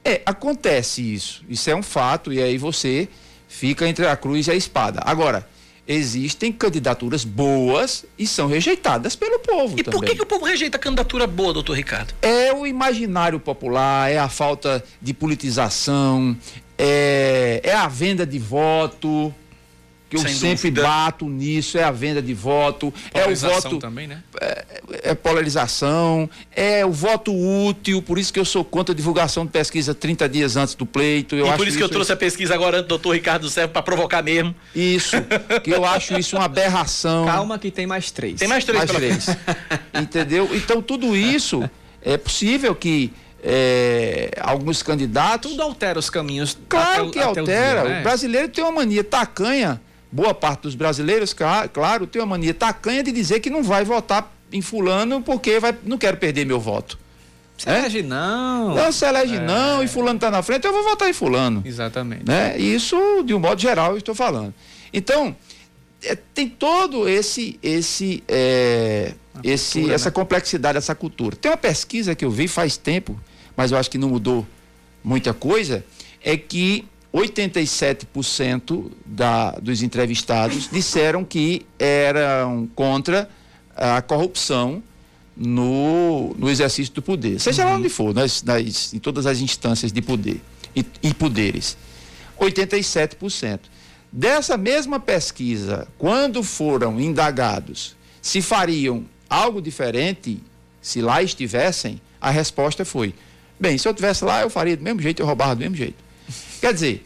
Speaker 13: É, acontece isso. Isso é um fato, e aí você fica entre a cruz e a espada. Agora, existem candidaturas boas e são rejeitadas pelo povo.
Speaker 2: E
Speaker 13: também.
Speaker 2: por que, que, o povo rejeita a candidatura boa, doutor Ricardo?
Speaker 13: É o imaginário popular, é a falta de politização, é, é a venda de voto que eu Sem sempre dúvida. bato nisso, é a venda de voto, é o voto
Speaker 3: também, né?
Speaker 13: É, é, polarização, é o voto útil, por isso que eu sou contra a divulgação de pesquisa 30 dias antes do pleito. Eu
Speaker 2: e
Speaker 13: acho
Speaker 2: por isso que eu trouxe a pesquisa agora antes do doutor Ricardo Servo para provocar mesmo.
Speaker 13: Isso, que eu acho isso uma aberração.
Speaker 3: Calma que tem mais três.
Speaker 2: Tem mais três,
Speaker 13: mais três. Entendeu? Então tudo isso é possível que é, alguns candidatos.
Speaker 3: Tudo altera os caminhos.
Speaker 13: Claro que altera. O, dia, né? o brasileiro tem uma mania tacanha boa parte dos brasileiros, claro, tem uma mania tacanha de dizer que não vai votar em fulano porque vai, não quero perder meu voto.
Speaker 3: Se é? elege não.
Speaker 13: Não se elege é. não e fulano está na frente, eu vou votar em fulano.
Speaker 3: Exatamente.
Speaker 13: Né? Isso, de um modo geral, eu estou falando. Então, é, tem todo esse esse é, esse cultura, essa né? complexidade essa cultura tem uma pesquisa que eu vi faz tempo mas eu acho que não mudou muita coisa é que 87% da, dos entrevistados disseram que eram contra a corrupção no, no exercício do poder, seja uhum. lá onde for, nas, nas, em todas as instâncias de poder e, e poderes. 87%. Dessa mesma pesquisa, quando foram indagados se fariam algo diferente, se lá estivessem, a resposta foi: bem, se eu estivesse lá, eu faria do mesmo jeito, eu roubava do mesmo jeito. Quer dizer,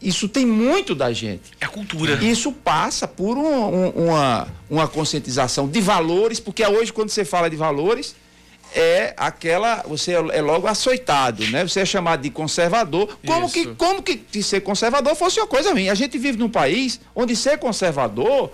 Speaker 13: isso tem muito da gente.
Speaker 2: É cultura.
Speaker 13: Isso passa por um, um, uma, uma conscientização de valores, porque hoje, quando você fala de valores, é aquela. Você é, é logo açoitado, né? Você é chamado de conservador. Como que, como que ser conservador fosse uma coisa ruim? A gente vive num país onde ser conservador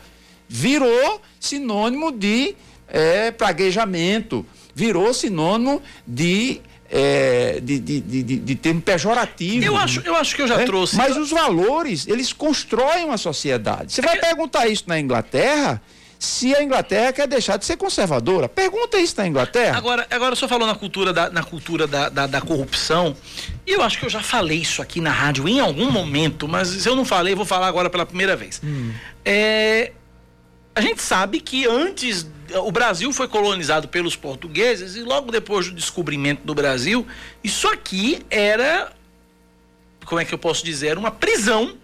Speaker 13: virou sinônimo de é, praguejamento, virou sinônimo de é, de, de, de, de, termo pejorativo.
Speaker 2: Eu acho, eu acho que eu já
Speaker 13: é?
Speaker 2: trouxe.
Speaker 13: Mas os valores, eles constroem uma sociedade. Você vai perguntar isso na Inglaterra, se a Inglaterra quer deixar de ser conservadora. Pergunta isso na Inglaterra.
Speaker 2: Agora, agora o senhor falou na cultura, da, na cultura da, da, da corrupção. E eu acho que eu já falei isso aqui na rádio em algum momento, mas se eu não falei, vou falar agora pela primeira vez. Hum. É, a gente sabe que antes o Brasil foi colonizado pelos portugueses e logo depois do descobrimento do Brasil, isso aqui era como é que eu posso dizer, uma prisão.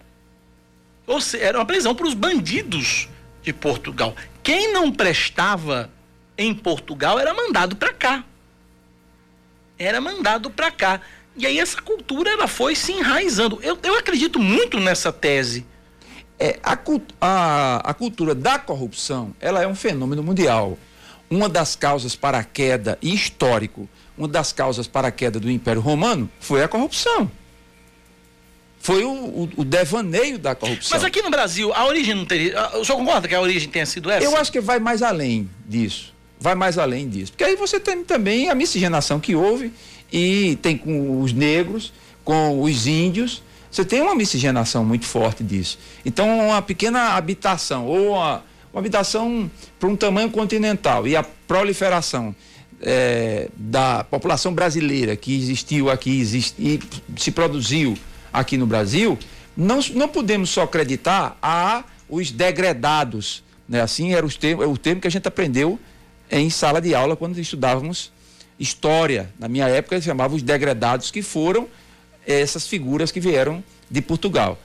Speaker 2: Ou seja, era uma prisão para os bandidos de Portugal. Quem não prestava em Portugal era mandado para cá. Era mandado para cá. E aí essa cultura ela foi se enraizando. Eu, eu acredito muito nessa tese
Speaker 13: é, a, a, a cultura da corrupção, ela é um fenômeno mundial. Uma das causas para a queda histórico uma das causas para a queda do Império Romano foi a corrupção. Foi o, o, o devaneio da corrupção.
Speaker 2: Mas aqui no Brasil, a origem não teria. O senhor concorda que a origem tenha sido essa?
Speaker 13: Eu acho que vai mais além disso. Vai mais além disso. Porque aí você tem também a miscigenação que houve e tem com os negros, com os índios. Você tem uma miscigenação muito forte disso. Então, uma pequena habitação ou uma, uma habitação para um tamanho continental e a proliferação eh, da população brasileira que existiu aqui e se produziu aqui no Brasil, não, não podemos só acreditar a os degredados. Né? Assim era os termo, é o termo que a gente aprendeu em sala de aula quando estudávamos história. Na minha época, eles chamavam os degredados, que foram essas figuras que vieram de Portugal.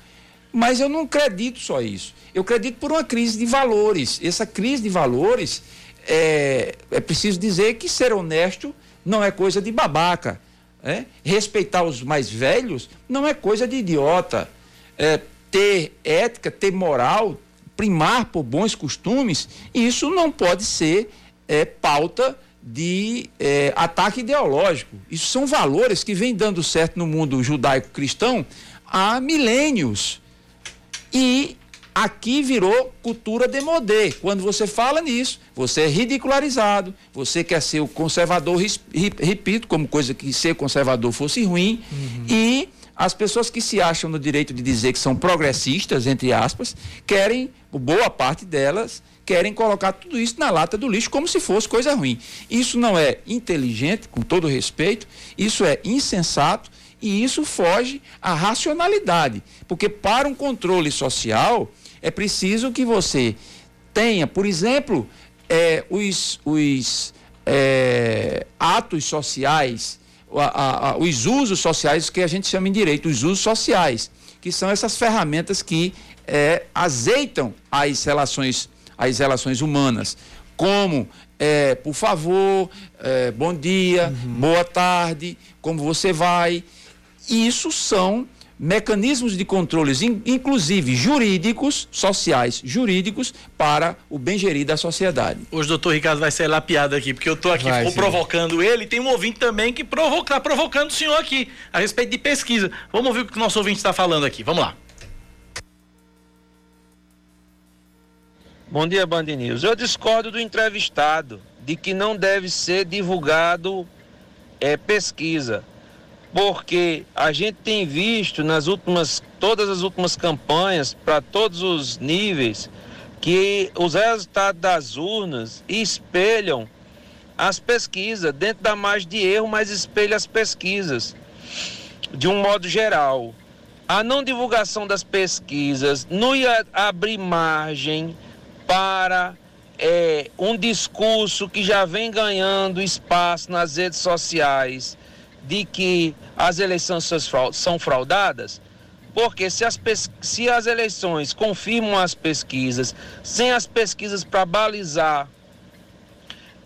Speaker 13: Mas eu não acredito só isso. Eu acredito por uma crise de valores. Essa crise de valores, é, é preciso dizer que ser honesto não é coisa de babaca. né? Respeitar os mais velhos não é coisa de idiota. É, ter ética, ter moral, primar por bons costumes, isso não pode ser é, pauta de é, ataque ideológico. Isso são valores que vêm dando certo no mundo judaico-cristão há milênios. E aqui virou cultura de modê. Quando você fala nisso, você é ridicularizado, você quer ser o conservador, repito, como coisa que ser conservador fosse ruim, e as pessoas que se acham no direito de dizer que são progressistas, entre aspas, querem, boa parte delas, querem colocar tudo isso na lata do lixo como se fosse coisa ruim. Isso não é inteligente, com todo respeito, isso é insensato e isso foge à racionalidade. Porque para um controle social é preciso que você tenha, por exemplo, eh, os, os eh, atos sociais, a- a- a- os usos sociais que a gente chama em direito, os usos sociais, que são essas ferramentas que eh, azeitam as relações, as relações humanas, como eh, por favor, eh, bom dia, boa tarde, como você vai. Isso são mecanismos de controles, in- inclusive jurídicos, sociais, jurídicos, para o bem-gerir da sociedade.
Speaker 2: Hoje o doutor Ricardo vai ser lapiado aqui, porque eu tô aqui
Speaker 13: Vai,
Speaker 2: provocando ele. Tem um ouvinte também que provoca, tá provocando o senhor aqui, a respeito de pesquisa. Vamos ouvir o que o nosso ouvinte está falando aqui. Vamos lá.
Speaker 14: Bom dia, Band News. Eu discordo do entrevistado de que não deve ser divulgado é, pesquisa, porque a gente tem visto nas últimas, todas as últimas campanhas, para todos os níveis, que os resultados das urnas espelham as pesquisas, dentro da margem de erro, mas espelha as pesquisas, de um modo geral. A não divulgação das pesquisas não ia abrir margem para é, um discurso que já vem ganhando espaço nas redes sociais de que as eleições são frau- são fraudadas? Porque se as, se as eleições confirmam as pesquisas, sem as pesquisas para balizar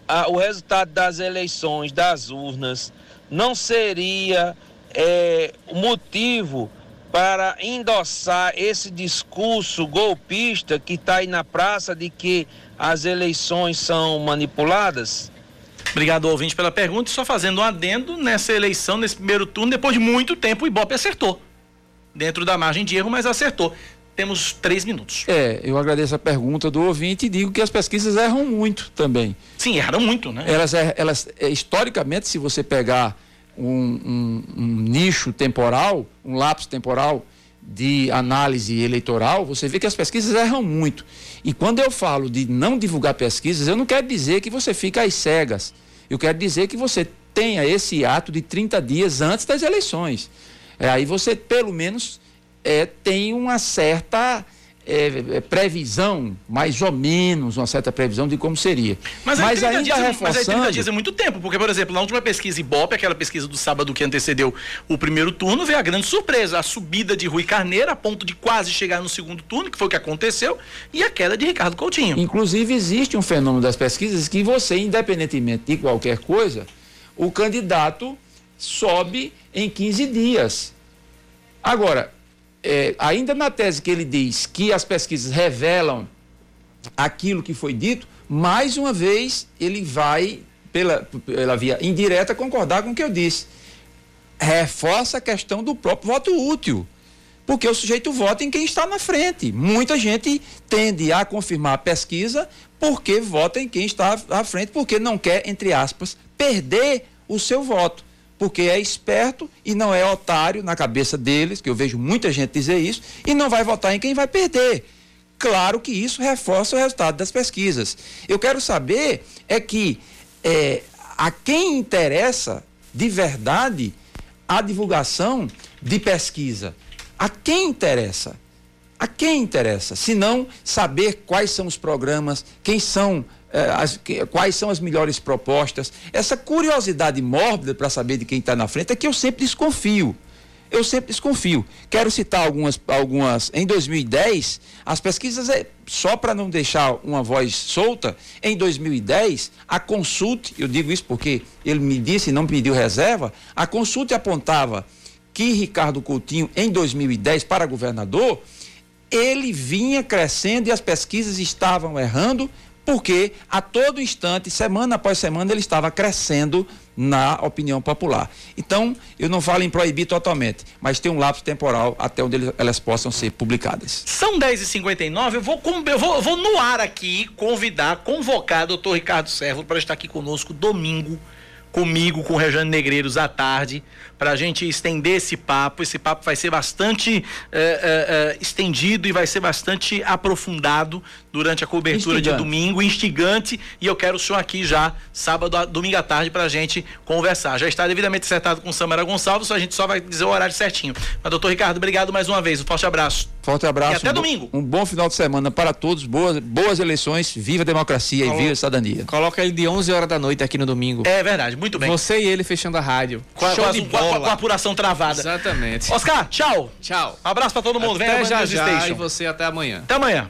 Speaker 14: a- o resultado das eleições, das urnas, não seria é, motivo para endossar esse discurso golpista que está aí na praça de que as eleições são manipuladas?
Speaker 2: Obrigado, ouvinte, pela pergunta. E só fazendo um adendo, nessa eleição, nesse primeiro turno, depois de muito tempo, o Ibope acertou. Dentro da margem de erro, mas acertou. Temos três minutos.
Speaker 13: É, eu agradeço a pergunta do ouvinte e digo que as pesquisas erram muito também.
Speaker 2: Sim, erram muito, né?
Speaker 13: Elas, elas é, historicamente, se você pegar um, um- um nicho temporal, um lapso temporal de análise eleitoral, você vê que as pesquisas erram muito. E quando eu falo de não divulgar pesquisas, eu não quero dizer que você fica às cegas. Eu quero dizer que você tenha esse ato de 30 dias antes das eleições. É, aí você, pelo menos, é, tem uma certa é, é, previsão, mais ou menos, uma certa previsão de como seria.
Speaker 2: Mas, aí 30
Speaker 13: ainda
Speaker 2: dias, é- mas aí
Speaker 13: reforçando.
Speaker 2: 30 dias é muito tempo, porque, por exemplo, na última pesquisa Ibope, aquela pesquisa do sábado que antecedeu o primeiro turno, veio a grande surpresa, a subida de Rui Carneiro a ponto de quase chegar no segundo turno, que foi o que aconteceu, e a queda de Ricardo Coutinho.
Speaker 13: Inclusive, existe um fenômeno das pesquisas que você, independentemente de qualquer coisa, o candidato sobe em 15 dias. Agora, é, ainda na tese que ele diz que as pesquisas revelam aquilo que foi dito, mais uma vez ele vai pela, pela via indireta, concordar com o que eu disse. Reforça a questão do próprio voto útil. Porque o sujeito vota em quem está na frente. Muita gente tende a confirmar a pesquisa porque vota em quem está à frente, porque não quer, entre aspas, perder o seu voto. Porque é esperto e não é otário na cabeça deles, que eu vejo muita gente dizer isso, e não vai votar em quem vai perder. Claro que isso reforça o resultado das pesquisas. Eu quero saber é que é, a quem interessa de verdade a divulgação de pesquisa. A quem interessa? A quem interessa? Se não saber quais são os programas, quem são as, que, quais são as melhores propostas. Essa curiosidade mórbida para saber de quem está na frente é que eu sempre desconfio. Eu sempre desconfio. Quero citar algumas, algumas. Em 2010, as pesquisas, é, só para não deixar uma voz solta, em 2010, a consulte, eu digo isso porque ele me disse e não pediu reserva, a consulte apontava que Ricardo Coutinho, em 2010, para governador, ele vinha crescendo e as pesquisas estavam errando, porque a todo instante, semana após semana, ele estava crescendo na opinião popular. Então, eu não falo em proibir totalmente, mas tem um lapso temporal até onde elas possam ser publicadas.
Speaker 2: São 10h59, eu vou, eu vou, vou no ar aqui convidar, convocar o doutor Ricardo Servo para estar aqui conosco domingo, comigo, com o Rejane Negreiros à tarde, para a gente estender esse papo. Esse papo vai ser bastante é, é, estendido e vai ser bastante aprofundado durante a cobertura instigante. de domingo, instigante. E eu quero o senhor aqui já, sábado, domingo à tarde, para a gente conversar. Já está devidamente acertado com o Samara Gonçalves, a gente só vai dizer o horário certinho. Mas, doutor Ricardo, obrigado mais uma vez. Um forte abraço.
Speaker 13: Forte abraço. E
Speaker 2: até
Speaker 13: um
Speaker 2: domingo.
Speaker 13: um bom final de semana para todos. Boas, boas eleições. Viva a democracia Colo... e viva a cidadania.
Speaker 3: Coloca ele de 11 horas da noite aqui no domingo.
Speaker 2: É verdade, muito bem.
Speaker 3: Você e ele fechando a rádio.
Speaker 2: Com, Show de bola. Com, com a apuração travada.
Speaker 3: Exatamente.
Speaker 2: Oscar, tchau.
Speaker 3: Tchau.
Speaker 2: Um abraço para todo mundo.
Speaker 3: Até Venha já, já e você até amanhã.
Speaker 2: Até amanhã.